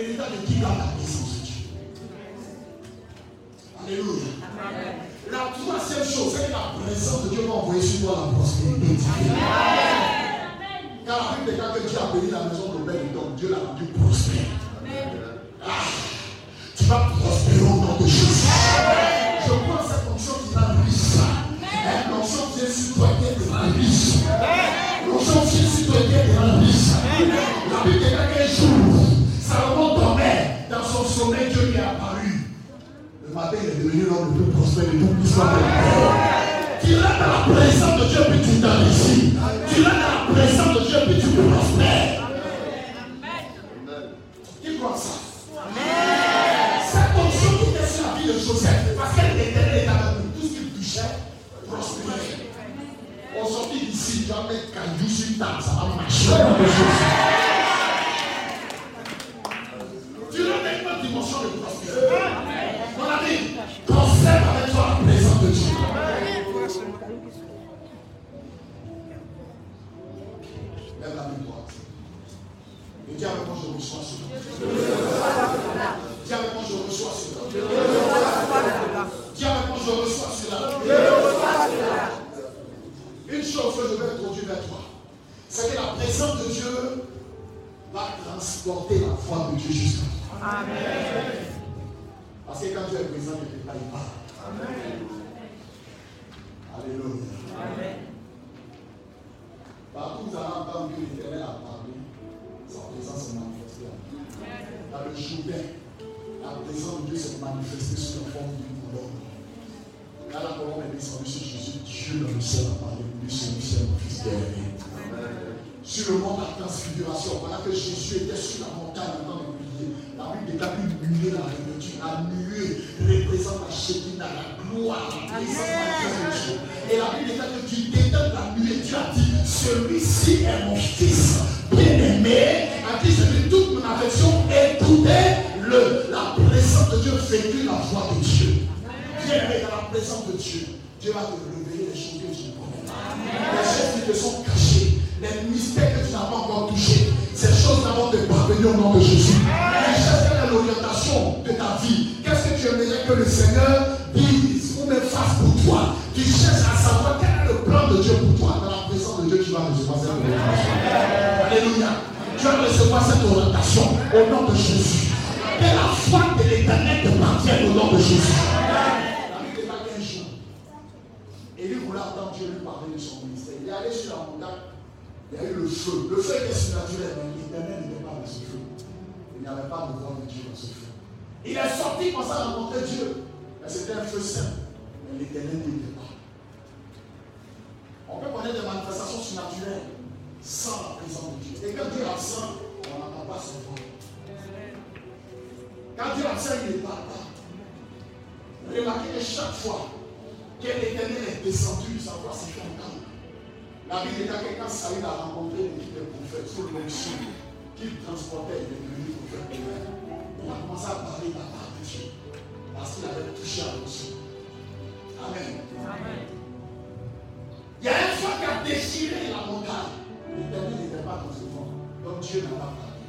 C'est l'héritage de qui dans la présence de Dieu. Alléluia. La troisième chose, c'est que la présence de Dieu va envoyer sur toi la prospérité Car la Bible déclare que Dieu a béni la maison de Belle donc Dieu l'a rendu Après, il est devenu l'homme le plus prospère et tout puissant. Tu rentres dans la présence de Dieu, puis tu t'enrichis. Tu rentres dans la présence de Dieu. Il a rencontré des prophètes sur le chien qu'il transportait des menus prophètes de On a commencé à parler de la part de Dieu parce qu'il avait touché à l'onction. Amen. Amen. Il y a un feu qui a déchiré la montagne. L'éternel n'était pas dans ce vent. Donc Dieu n'a pas parlé.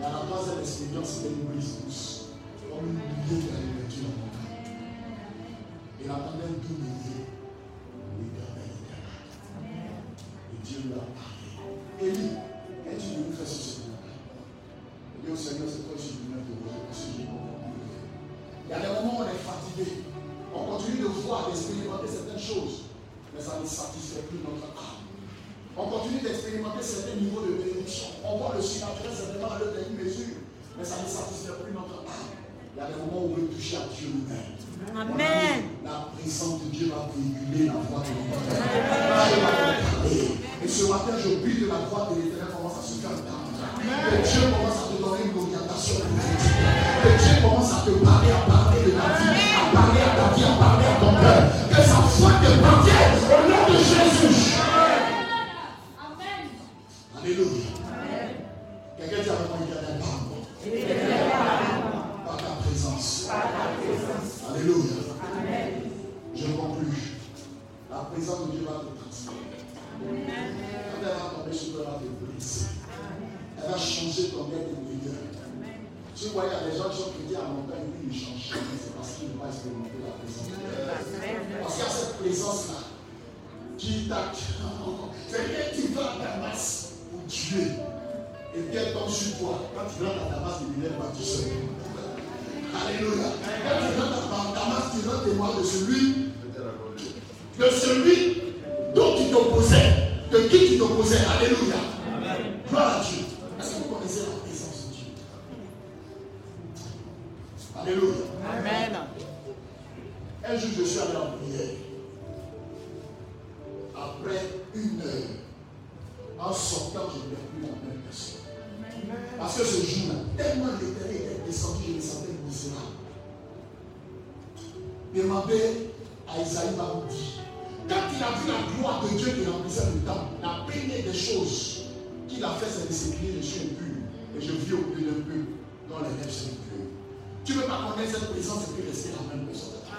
La troisième expérience qui est Moïse tous. Comme une millier qui a la montagne. Il attendait tout millier. Dieu lui a parlé. Élie, es-tu venu faire ce secours Il dit au Seigneur, c'est toi, je suis venu te voir parce que je Il y a des moments où on est fatigué. On continue de voir, d'expérimenter certaines choses, mais ça ne satisfait plus notre âme. On continue d'expérimenter certains niveaux de bénédiction. On voit le surnaturel certainement à l'œuvre d'une mesure, mais ça ne satisfait plus notre âme. Il y a des moments où on veut toucher à Dieu lui-même. Amen. La présence de Dieu va véhiculer la voix de l'enfer. Et ce matin, je de la croix de l'éternel commence à se faire Dieu commence à te donner une orientation. Dieu commence à te parler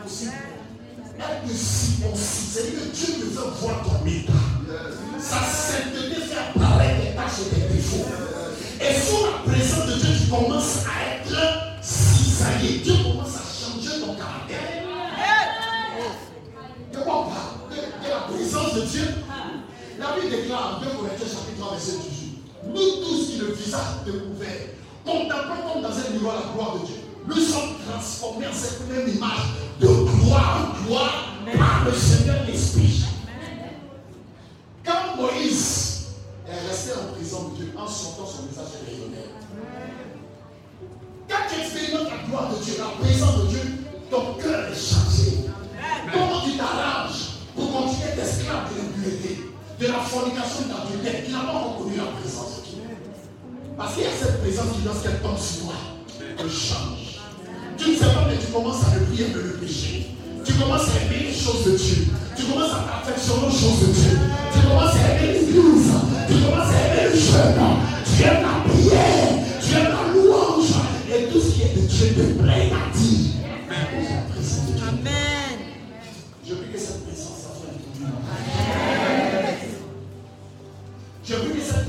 possible. Même c'est que Dieu ne veut voir ton miracle. Sa sainteté fait apparaître des tâches et des défauts. Et sous la présence de Dieu, tu commences à être cisaillé. Dieu commence à changer ton caractère. Tu comprends pas de la présence de Dieu. La Bible déclare, 2 Corinthiens chapitre 3, verset 18. Nous tous qui le visage découvert, contemplant comme dans un miroir la gloire de Dieu, nous sommes transformés en cette même image de la fornication d'adultère qu'il n'a pas reconnu la présence de Dieu. Parce qu'il y a cette présence qui, lorsqu'elle tombe sur toi, te change. Tu ne sais pas, mais tu commences à ne plus aimer le péché. Tu commences à aimer les choses de Dieu. Tu commences à t'affectionner aux choses de Dieu. Tu commences à aimer l'église. Tu commences à aimer le jeûne. Tu aimes la prière. Tu aimes la louange. Et tout ce qui est de Dieu te plaît.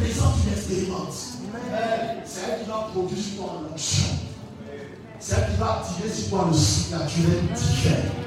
présent qui l'expérimente. C'est elle qui va produire sur toi l'onction. C'est elle qui va activer sur toi le surnaturel divin.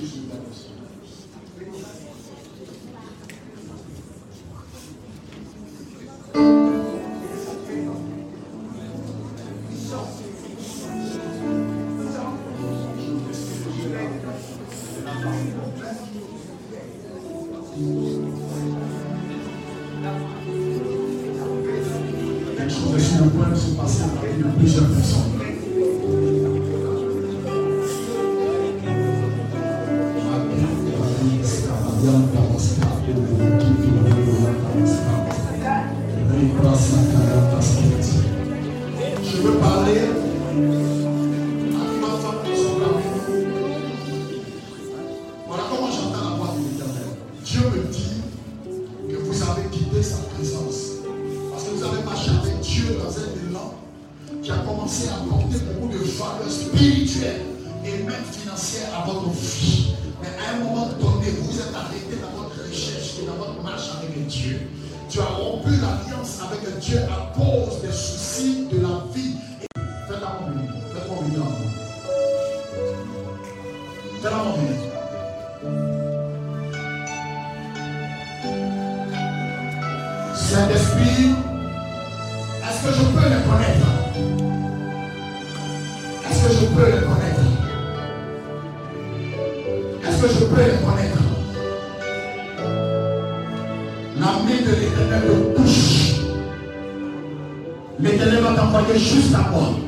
institutions that. L'éternel va t'envoyer juste à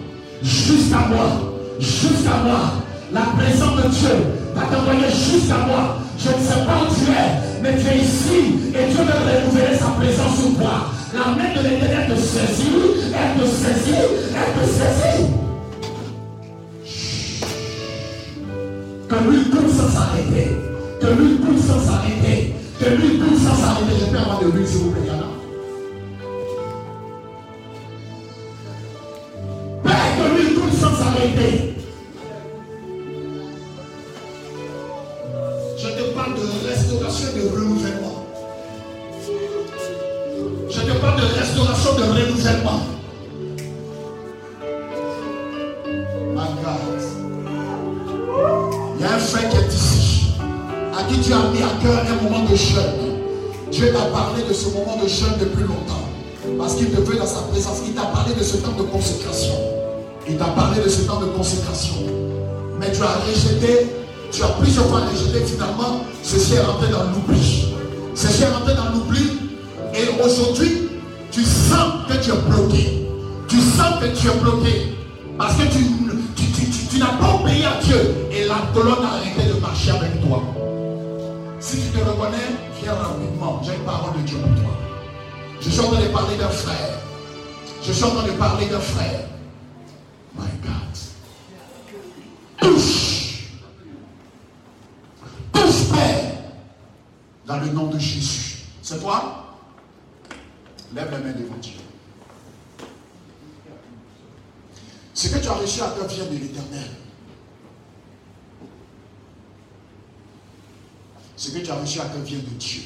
que tu as reçu à cœur vient de l'éternel? Ce que tu as reçu à cœur vient de Dieu.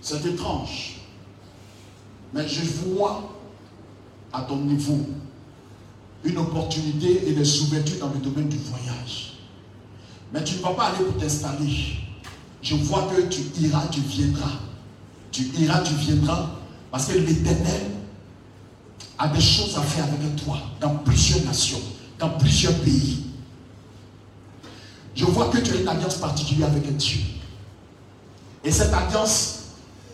C'est étrange. Mais je vois à ton niveau une opportunité et des ouvertures dans le domaine du voyage. Mais tu ne vas pas aller pour t'installer. Je vois que tu iras, tu viendras. Tu iras, tu viendras. Parce que l'éternel a des choses à faire avec toi dans plusieurs nations, dans plusieurs pays. Je vois que tu as une alliance particulière avec Dieu. Et cette alliance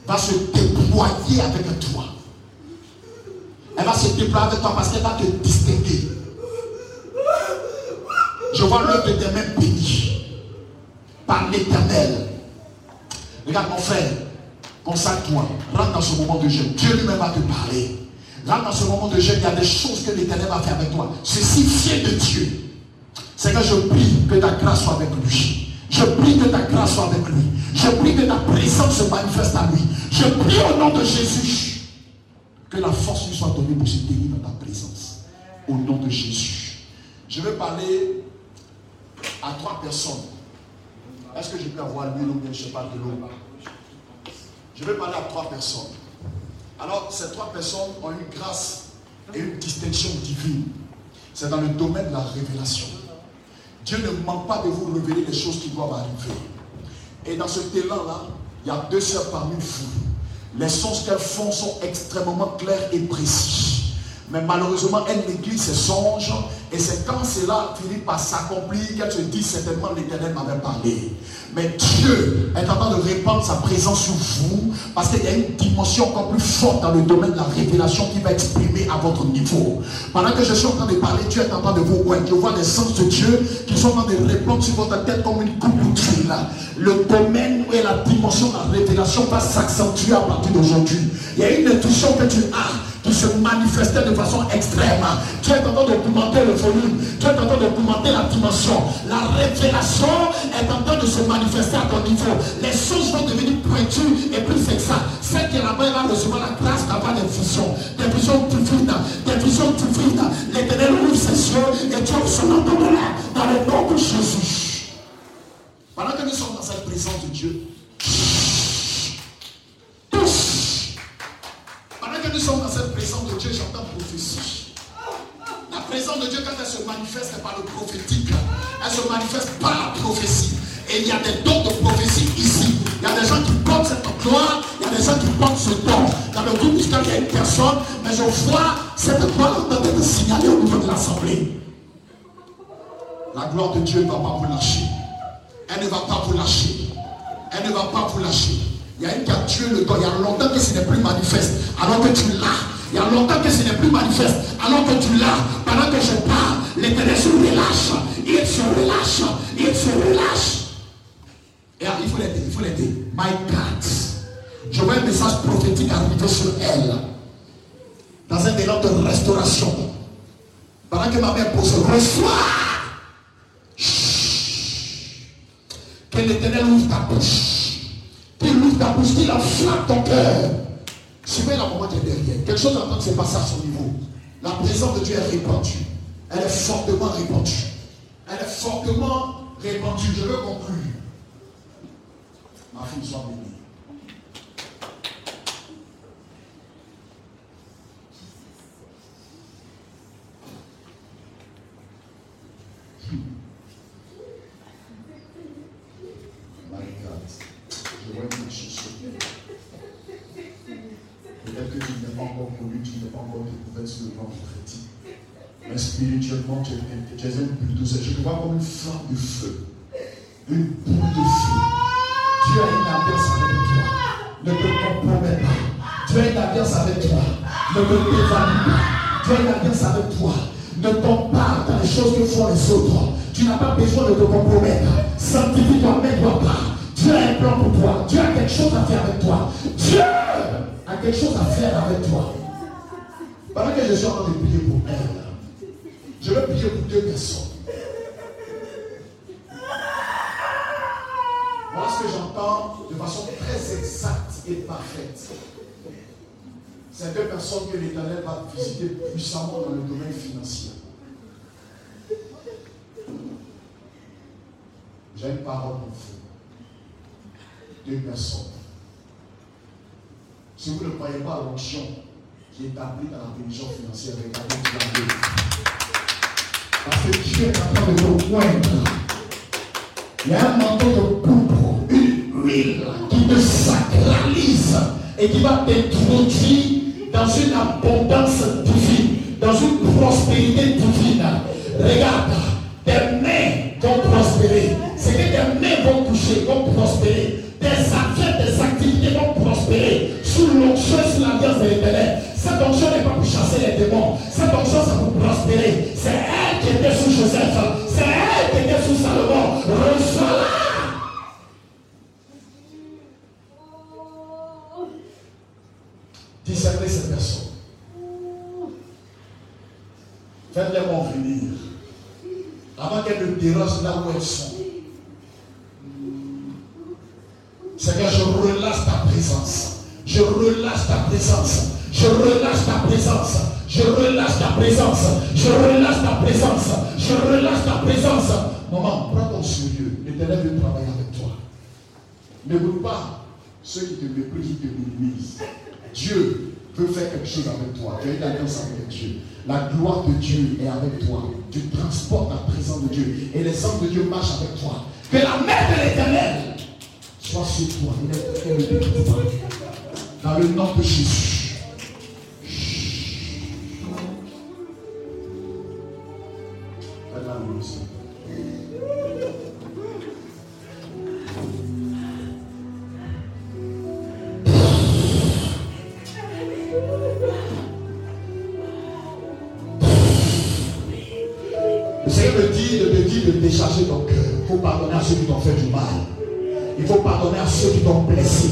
va se déployer avec toi. Elle va se déployer avec toi parce qu'elle va te distinguer. Je vois l'œuvre de tes mains bénies par l'éternel. Regarde mon frère, consacre-toi, rentre dans ce moment de jeûne. Dieu lui-même va te parler. Rentre dans ce moment de jeûne, il y a des choses que l'éternel va faire avec toi. Ceci vient de Dieu. C'est que je prie que ta grâce soit avec lui. Je prie que ta grâce soit avec lui. Je prie que ta présence se manifeste à lui. Je prie au nom de Jésus que la force lui soit donnée pour se tenir dans ta présence. Au nom de Jésus. Je vais parler à trois personnes. Est-ce que je peux avoir l'huile ou bien je parle de l'eau Je vais parler à trois personnes. Alors, ces trois personnes ont une grâce et une distinction divine. C'est dans le domaine de la révélation. Dieu ne manque pas de vous révéler les choses qui doivent arriver. Et dans ce élan-là, il y a deux sœurs parmi vous. Les sons qu'elles font sont extrêmement clairs et précis. Mais malheureusement, elle néglige ses songes. Et c'est quand cela finit par s'accomplir qu'elle se dit certainement l'Éternel m'avait parlé. Mais Dieu est en train de répandre sa présence sur vous parce qu'il y a une dimension encore plus forte dans le domaine de la révélation qui va exprimer à votre niveau. Pendant que je suis en train de parler, Dieu est en train de vous voir. Je vois des sens de Dieu qui sont en train de répondre sur votre tête comme une coupe d'huile. Le domaine et la dimension de la révélation va s'accentuer à partir d'aujourd'hui. Il y a une intuition que tu as qui se manifestait de façon extrême. Tu es en train d'augmenter le volume, tu es en train d'augmenter la dimension. La révélation est en train de se manifester à ton niveau. Les choses vont devenir pointues et plus exactes. Celle qui est là-bas va recevoir la grâce d'avoir des visions, des visions divines, des visions divines. L'éternel ouvre ses yeux et tu as son nom là dans le nom de Jésus. Pendant que nous sommes dans cette présence de Dieu, dans cette présence de Dieu, j'entends prophétie. La présence de Dieu, quand elle se manifeste par le prophétique, elle se manifeste par la prophétie. Et il y a des dons de prophétie ici. Il y a des gens qui portent cette gloire, il y a des gens qui portent ce don. Dans le groupe il y a une personne, mais je vois cette gloire en train d'être signalée au niveau de l'assemblée. La gloire de Dieu ne va pas vous lâcher. Elle ne va pas vous lâcher. Elle ne va pas vous lâcher. Il y a une qui a tué le corps. Il y a longtemps que ce n'est plus manifeste. Alors que tu l'as. Il y a longtemps que ce n'est plus manifeste. Alors que tu l'as. Pendant que je parle, l'éternel se relâche. Il se relâche. Il se relâche. Et il faut l'aider. Il faut l'aider. My God. Je vois un message prophétique arriver sur elle. Dans un élan de restauration. Pendant que ma mère pose reçois. Que l'éternel ouvre ta bouche ta bouche, qu'il enflamme ton cœur. Suivez la moment qui est derrière. Quelque chose en train de se passer à son niveau. La présence de Dieu est répandue. Elle est fortement répandue. Elle est fortement répandue. Je veux conclure. Ma fille soit bénie. Tu n'as pas besoin de te compromettre. Sanctifie-toi, mets-toi pas. Dieu a un plan pour toi. Dieu a quelque chose à faire avec toi. Dieu a quelque chose à faire avec toi. Pendant que je suis en train de prier pour elle, je vais prier pour deux personnes. Voilà ce que j'entends de façon très exacte et parfaite. C'est deux personnes que l'Éternel va visiter puissamment dans le domaine financier. J'ai une parole pour vous. Deux personnes. Si vous ne croyez pas à l'onction qui est établie dans la religion financière, regardez la parce que Dieu est en train de te poindre. Il y a un manteau de poudre, une huile qui te sacralise et qui va t'introduire dans une abondance divine, dans une prospérité divine. Regarde, tes mains. C'est que tes mains vont toucher, vont prospérer. Tes affaires, tes activités vont prospérer sous l'onction, sous l'alliance de l'éternel. Cette onction n'est pas pour chasser les démons. Cette onction, c'est pour prospérer. C'est elle qui était sous Joseph. C'est elle qui était sous Salomon. Reçois-la. Discernez ces personnes. Faites-les venir. Avant qu'elles ne dérangent là où elles sont. Seigneur, je relâche ta présence. Je relâche ta présence. Je relâche ta présence. Je relâche ta présence. Je relâche ta présence. Je relâche ta présence. Maman, prends ton sérieux. L'éternel veut travailler avec toi. Ne veux pas ceux qui te méprisent, qui te minimisent. Dieu veut faire quelque chose avec toi. Tu as une alliance avec Dieu. La gloire de Dieu est avec toi. Tu transportes la présence de Dieu. Et les hommes de Dieu marchent avec toi. Que la main de l'éternel soit sur toi. Il est Dans le nom de Jésus. Le Seigneur me dit de te dire de décharger ton cœur. Faut pardonner à ceux qui t'ont fait du mal. Il faut pardonner à ceux qui t'ont blessé.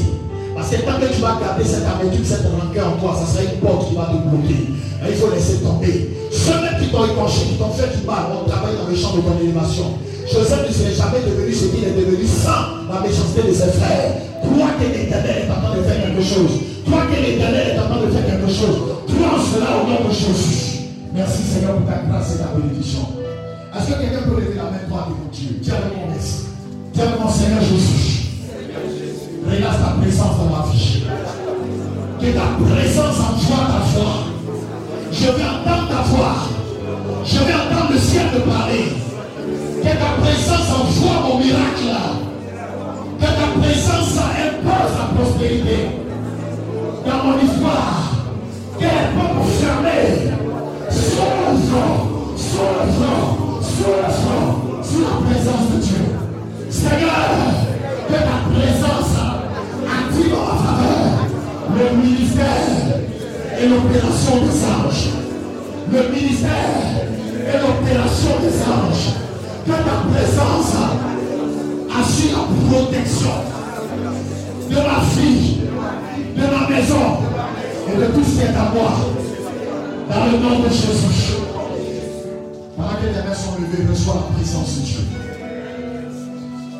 Parce que tant que tu vas garder cette amertume, cette rancœur en toi, ça sera une porte qui va te bloquer. Il faut laisser tomber. Ceux-là qui t'ont écorché, qui t'ont fait du mal, on travaille dans le champ de ton élévation. Joseph ne serait jamais devenu ce qu'il est devenu sans la méchanceté de ses frères. Toi que l'éternel est en train de faire quelque chose. Toi que l'éternel est en train de faire quelque chose. Toi cela au nom de Jésus. Merci Seigneur pour ta grâce et ta bénédiction. Est-ce que quelqu'un peut lever la main droite devant Dieu? Avec mon merci. Avec mon Seigneur Jésus. Présence dans ma vie. Que ta présence envoie ta voix. Je vais entendre ta voix. Je vais entendre le ciel te parler. Que ta présence envoie mon miracle. Que ta présence impose la prospérité. Dans mon histoire. Qu'elle peut. S'ouvre. S'ouvre. Sous l'opération des anges. Le ministère et l'opération des anges. Que ta présence assure la protection de ma fille, de ma maison et de tout ce qui est à moi. Dans le nom de Jésus. Pendant que les mains sont levées, reçois la présence de Dieu.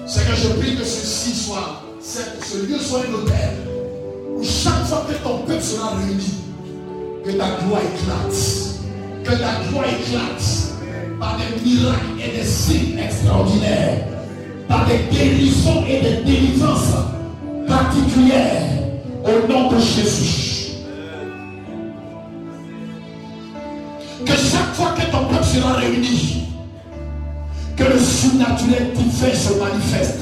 Seigneur, je prie que ceci soit, ce lieu soit un hôtel où chaque fois que ton peuple sera réuni, que ta gloire éclate. Que ta gloire éclate par des miracles et des signes extraordinaires, par des guérisons et des délivrances particulières au nom de Jésus. Que chaque fois que ton peuple sera réuni, que le surnaturel divin se manifeste.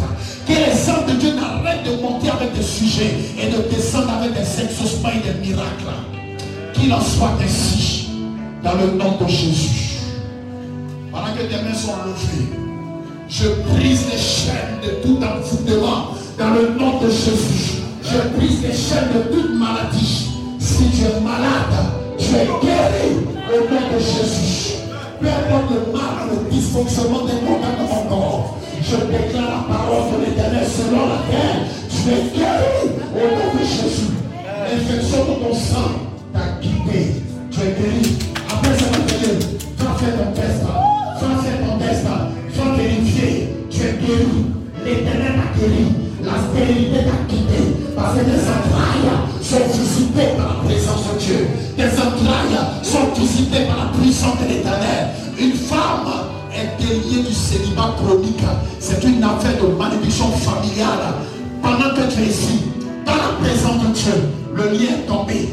Que les hommes de Dieu n'arrêtent de monter avec des sujets et de descendre avec des exaucements et des miracles. En soit ainsi dans le nom de Jésus. Pendant que tes mains sont levées, je brise les chaînes de tout envoûtement dans le nom de Jésus. Je brise les chaînes de toute maladie. Si tu es malade, tu es guéri au nom de Jésus. Peu importe le mal, le dysfonctionnement des organes de mon corps, je déclare la parole de l'éternel selon laquelle tu es guéri au nom de Jésus. L'infection de ton sang t'a quitté. Tu es guéri. Après cette atelier, va faire ton test. Va faire ton test. Va vérifier. Tu es guéri. L'éternel t'a guéri. La stérilité t'a quitté. Parce que tes entrailles sont visitées par la présence de Dieu. Tes entrailles sont visitées par la puissance de l'éternel. Une femme est déliée du célibat chronique. C'est une affaire de malédiction familiale. Pendant que tu es ici, dans la présence de Dieu, le lien est tombé.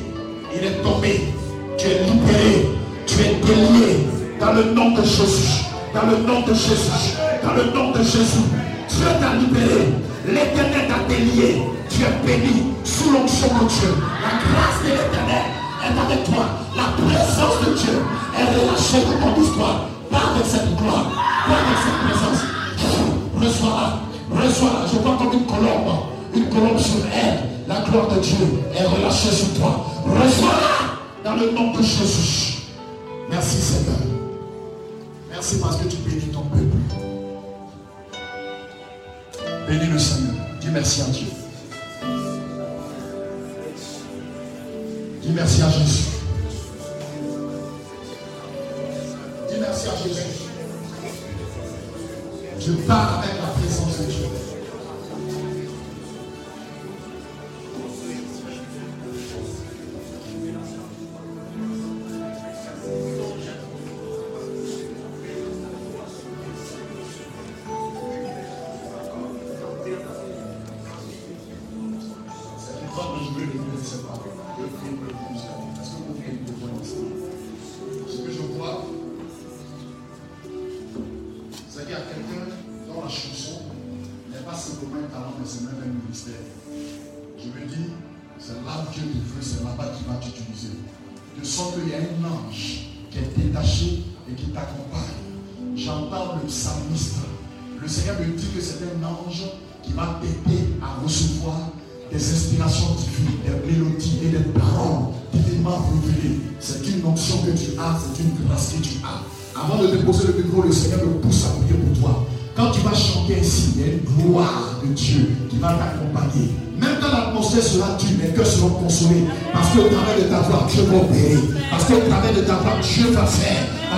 Il est tombé. Tu es libéré. Tu es délié. Dans le nom de Jésus. Dans le nom de Jésus. Dans le nom de Jésus. Dieu t'a libéré. L'éternel t'a délié. Tu es béni sous l'onction de Dieu. La grâce de l'éternel est avec toi. La présence de Dieu est relâchée dans ton histoire. Pas avec cette gloire. Pas avec cette présence. Reçois-la. Reçois-la. Je vois comme une colombe. Une colombe sur elle. La gloire de Dieu est relâchée sur toi. Reçois-la dans le nom de Jésus. Merci Seigneur. Merci parce que tu bénis ton peuple. Bénis le Seigneur. Dis merci à Dieu. Dis merci à Jésus. Dis merci à Jésus. Je pars avec la présence de Dieu.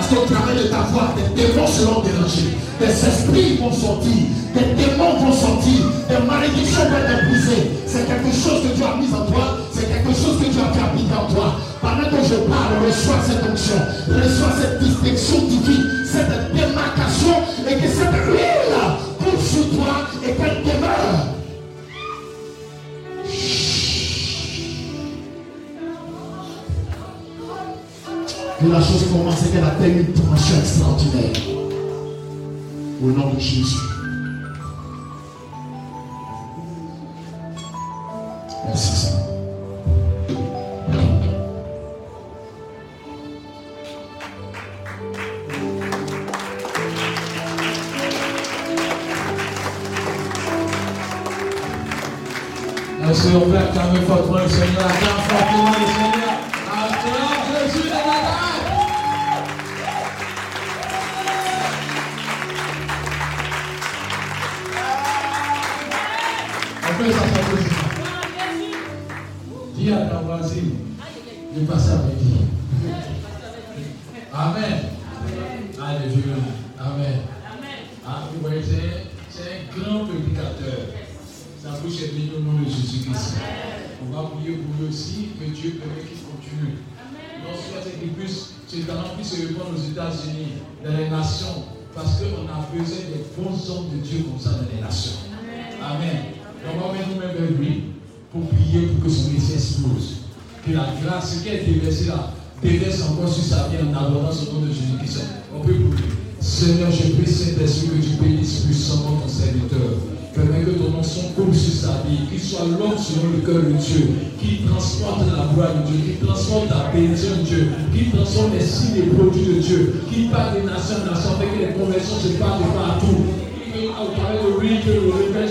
Parce qu'au travers de ta voix, des démons seront Au nom de Non seulement c'est qu'il puisse, ses talents puissent se répandre aux États-Unis, dans les nations, parce qu'on a besoin des bons hommes de Dieu comme ça dans les nations. Amen. Donc on va mettre nous-mêmes vers lui pour prier pour que son ministère explose. Que la grâce qui est déversée là, déverse encore sur sa vie en abondance au nom de Jésus-Christ. On peut prier. Seigneur, je prie Saint-Esprit que tu bénisses puissamment ton serviteur. Permets que ton nom son coule sur sa vie, qu'il soit l'homme selon le cœur de Dieu, qui transporte la gloire de Dieu, qui transporte la bénédiction de Dieu, qui transforme les signes et produits de Dieu, qui parle des nations en nations, avec que les conversions se parlent de partout. De lui, que le réveil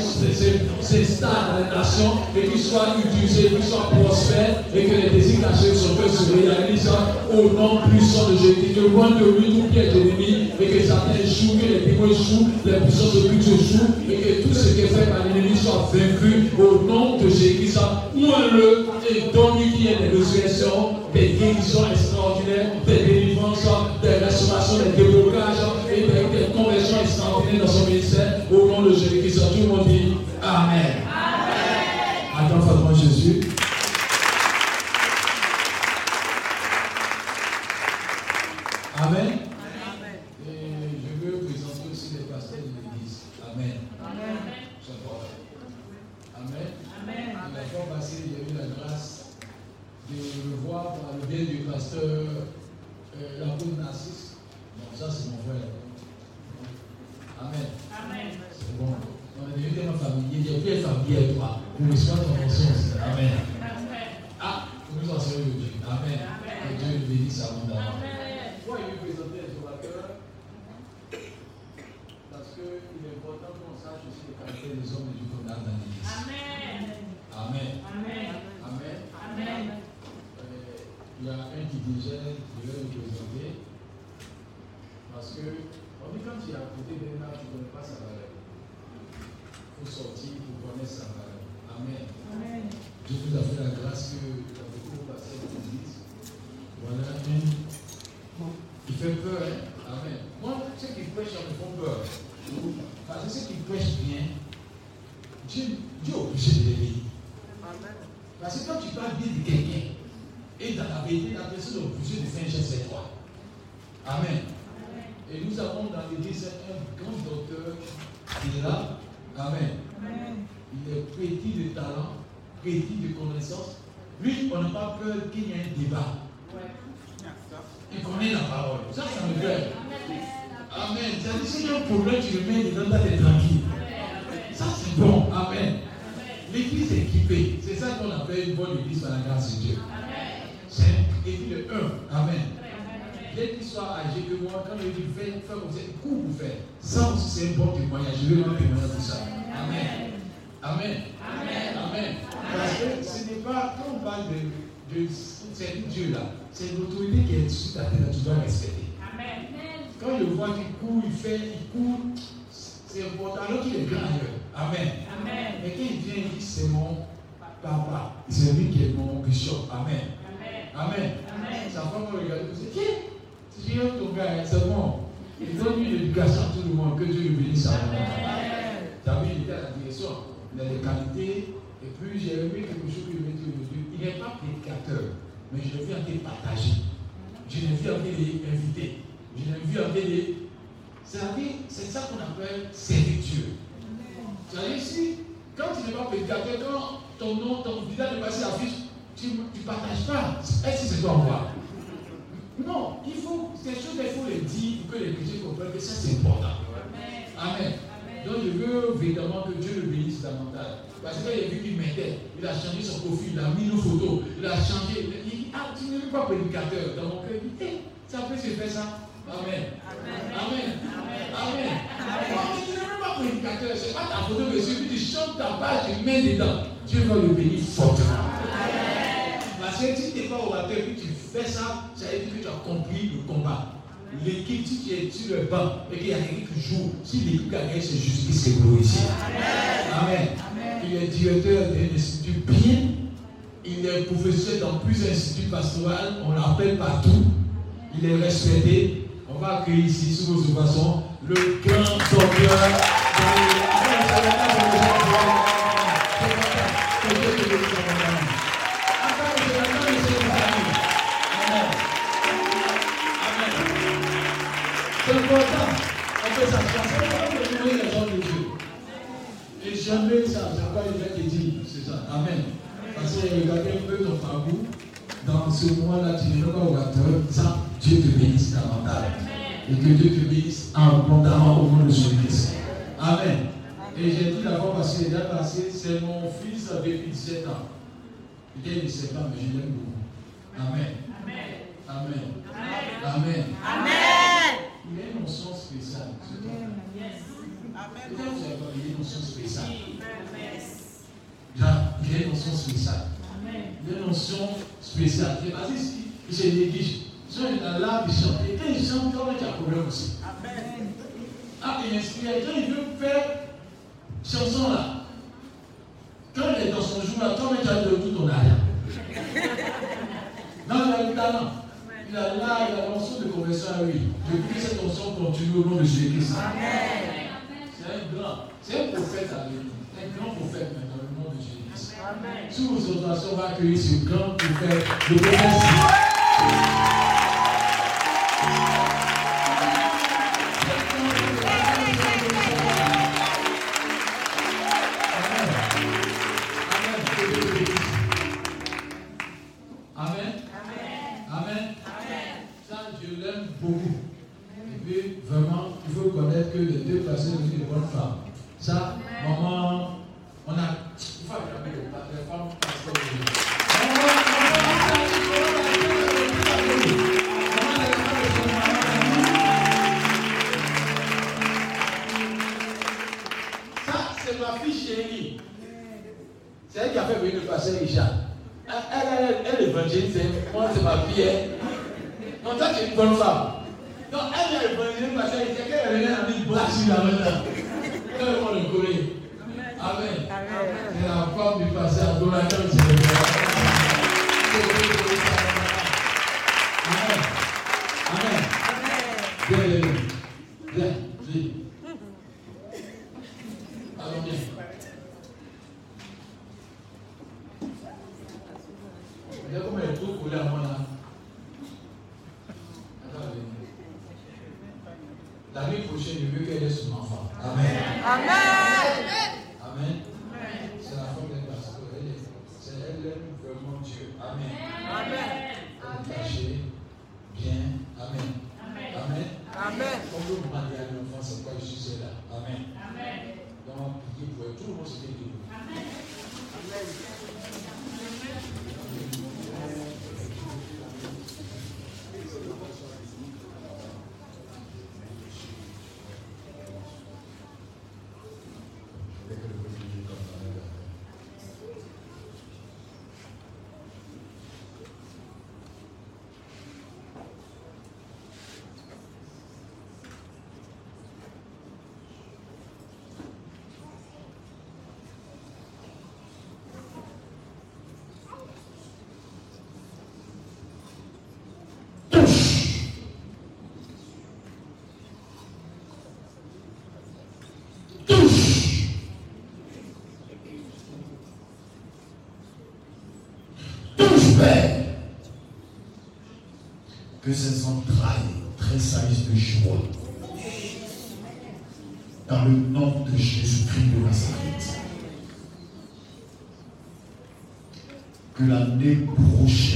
s'installe dans les nations et qu'il soit utilisé, qu'il soit prospère et que les cachés de son cœur se réalisent au nom puissant de Jésus. Que loin de lui tout piège ennemi et que Satan échoue, que les démons échouent, les puissances de Dieu échouent et que tout ce qui est fait par l'ennemi soit vaincu au nom de Jésus. Ouin-le et donne-lui des résurrections, des guérisons extraordinaires, des restaurations, des déblocages et des, des conversions extraordinaires dans son ministère au nom de Jésus-Christ. Tout le monde dit Amen. Attends fortement Jésus. Amen. Et je veux présenter aussi les pasteurs de l'église. Amen. C'est important. Amen. La fois passée, j'ai eu la grâce de le voir par le biais du pasteur euh, Lacour Narcisse. Bon, ça c'est mon frère. Amen. C'est bon. On est devenu tellement familier. J'ai plus être familier avec toi. Pour me soigner ton conscience. Amen. Ah, nous en serons de Dieu. Amen. Que Dieu nous bénisse abondamment. Moi, il veut présenter les orateurs parce qu'il est important qu'on sache aussi les caractères des hommes et du qu'on a dans l'église. Amen. Amen. Euh, il y a un qui disait, je vais le présenter, parce que on dit quand tu es à côté d'un arbre, tu ne connais pas sa valeur. Il faut sortir pour connaître sa valeur. Amen. Dieu nous a fait la grâce que beaucoup passé dans l'église. Voilà une qui fait peur. Hein? Amen. Moi, ceux qui prêchent, me font peur. Parce que ceux qui prêchent bien, Dieu, Dieu est obligé de les bénir. Parce que quand tu parles bien de quelqu'un, et dans la vérité, la personne est obligée de faire un geste avec toi. Amen. Et nous avons dans l'église un grand docteur qui est là. Amen. Il est petit de talent, petit de connaissance. Lui, on n'a pas peur qu'il y ait un débat. Il connaît la parole. Ça, ça me fait. Amen. C'est-à-dire, s'il y a un problème, tu le mets dedans, t'es tranquille. Ça, c'est bon. Amen. L'église est équipée. C'est ça qu'on appelle une bonne église par la grâce de Dieu. C'est et puis le 1. Amen. Bien qu'il soit âgé que moi, quand il dit fais, fais comme ça, il court pour faire. Ça aussi, c'est un bon témoignage. Je vais rendre témoignage pour ça. Amen. Amen. Amen. Parce que ce n'est pas, quand on parle de, de c'est Dieu là, c'est l'autorité qui est sur ta tête, tu dois respecter. Quand je vois qu'il court, il fait, il court, c'est important. Alors qu'il est grand ailleurs. Amen. Mais quand il vient, il dit c'est mon papa, c'est lui qui est mon bishop. Amen. Amen. Sa femme me regarde et dit Qui Si j'ai ton gars, c'est bon. Il donne une éducation à tout le monde, que Dieu le bénisse à T'as vu, il était à la direction, il a des qualités, et puis j'ai aimé quelque chose que je vais dire aujourd'hui. Il n'est pas prédicateur, mais je l'ai vu en train de partager. Je l'ai vu en train d'inviter. Je l'ai vu en train de. C'est ça qu'on appelle servitude. C'est-à-dire ici, quand tu n'es pas prédicateur, quand ton nom, ton visage est passé affiche, tu ne partages pas. Est-ce que c'est toi voir Non, il faut, ces choses, il faut les dire pour que les chrétiens comprennent que ça c'est important. Amen. Donc je veux évidemment que Dieu le bénisse davantage. Parce que qu'il a vu qu'il m'aidait, il a changé son profil, il a mis nos photos, il a changé. Il dit, ah, tu n'es pas prédicateur. Dans mon cœur, il dit, hey, ça peut se faire ça. Amen. Amen. Amen. Amen. tu n'es même pas prédicateur, c'est pas ta photo, mais celui tu chantes ta page, tu mets dedans. Dieu va le bénir fortement. Parce que si tu n'es pas au orateur que tu fais ça, ça veut dire que tu as compris le combat. L'équipe, si tu es sur le banc et qu'il y a quelqu'un qui joue, si l'équipe gagne, c'est juste qui s'est glorifié. Amen. Il est directeur d'un institut bien. Il est professeur dans plusieurs instituts pastoraux. On l'appelle partout. Il est respecté. On va accueillir ici, sous vos façons, le grand docteur. Important. On trouver les gens de Dieu. Et jamais ça, c'est pas une qui dit, c'est ça. Amen. Parce que regardez un peu ton parcours. Dans ce mois-là, tu n'es pas orateur. Ça, Dieu te bénisse davantage. Et que Dieu te bénisse abondamment au nom de son Christ. Amen. Et j'ai dit d'abord parce est déjà passé, c'est mon fils depuis 17 ans. Il est 17 ans, mais je l'aime beaucoup. Amen. Amen. Amen. Amen. Il a une notion spéciale. Peut-être vous avez pas une notion spéciale. Il a une notion spéciale. Il a une notion spéciale. Et parce qu'il se néglige. Ils sont là, ils chantent. Et quand il y a un problème aussi. Ah, il inspire. Quand il veut faire chanson là, quand il est dans son jour là, toi-même tu as de tout ton arrière. Non, il a le talent. Il a là, il a la notion de conversion à lui. Depuis cette notion continue au nom de Jésus-Christ. C'est un grand, c'est un prophète à lui. Un grand prophète dans le nom de Jésus-Christ. Sous vos on va accueillir ce grand prophète de prophète. Ça, maman, on a. Ça, c'est ma fille chérie. C'est elle qui a fait venir le pasteur Richard. Elle, elle, elle, elle évangélise, moi c'est ma fille. hein. Non, toi tu es une bonne femme. Donc elle a évangélisé parce qu'elle était qu'elle venait à une blague sur la main. Quand le monde connaît. Amen. C'est la femme du passé adorateur que ses entrailles tressaillissent de joie. Dans le nom de Jésus-Christ de Nazareth. Que l'année prochaine,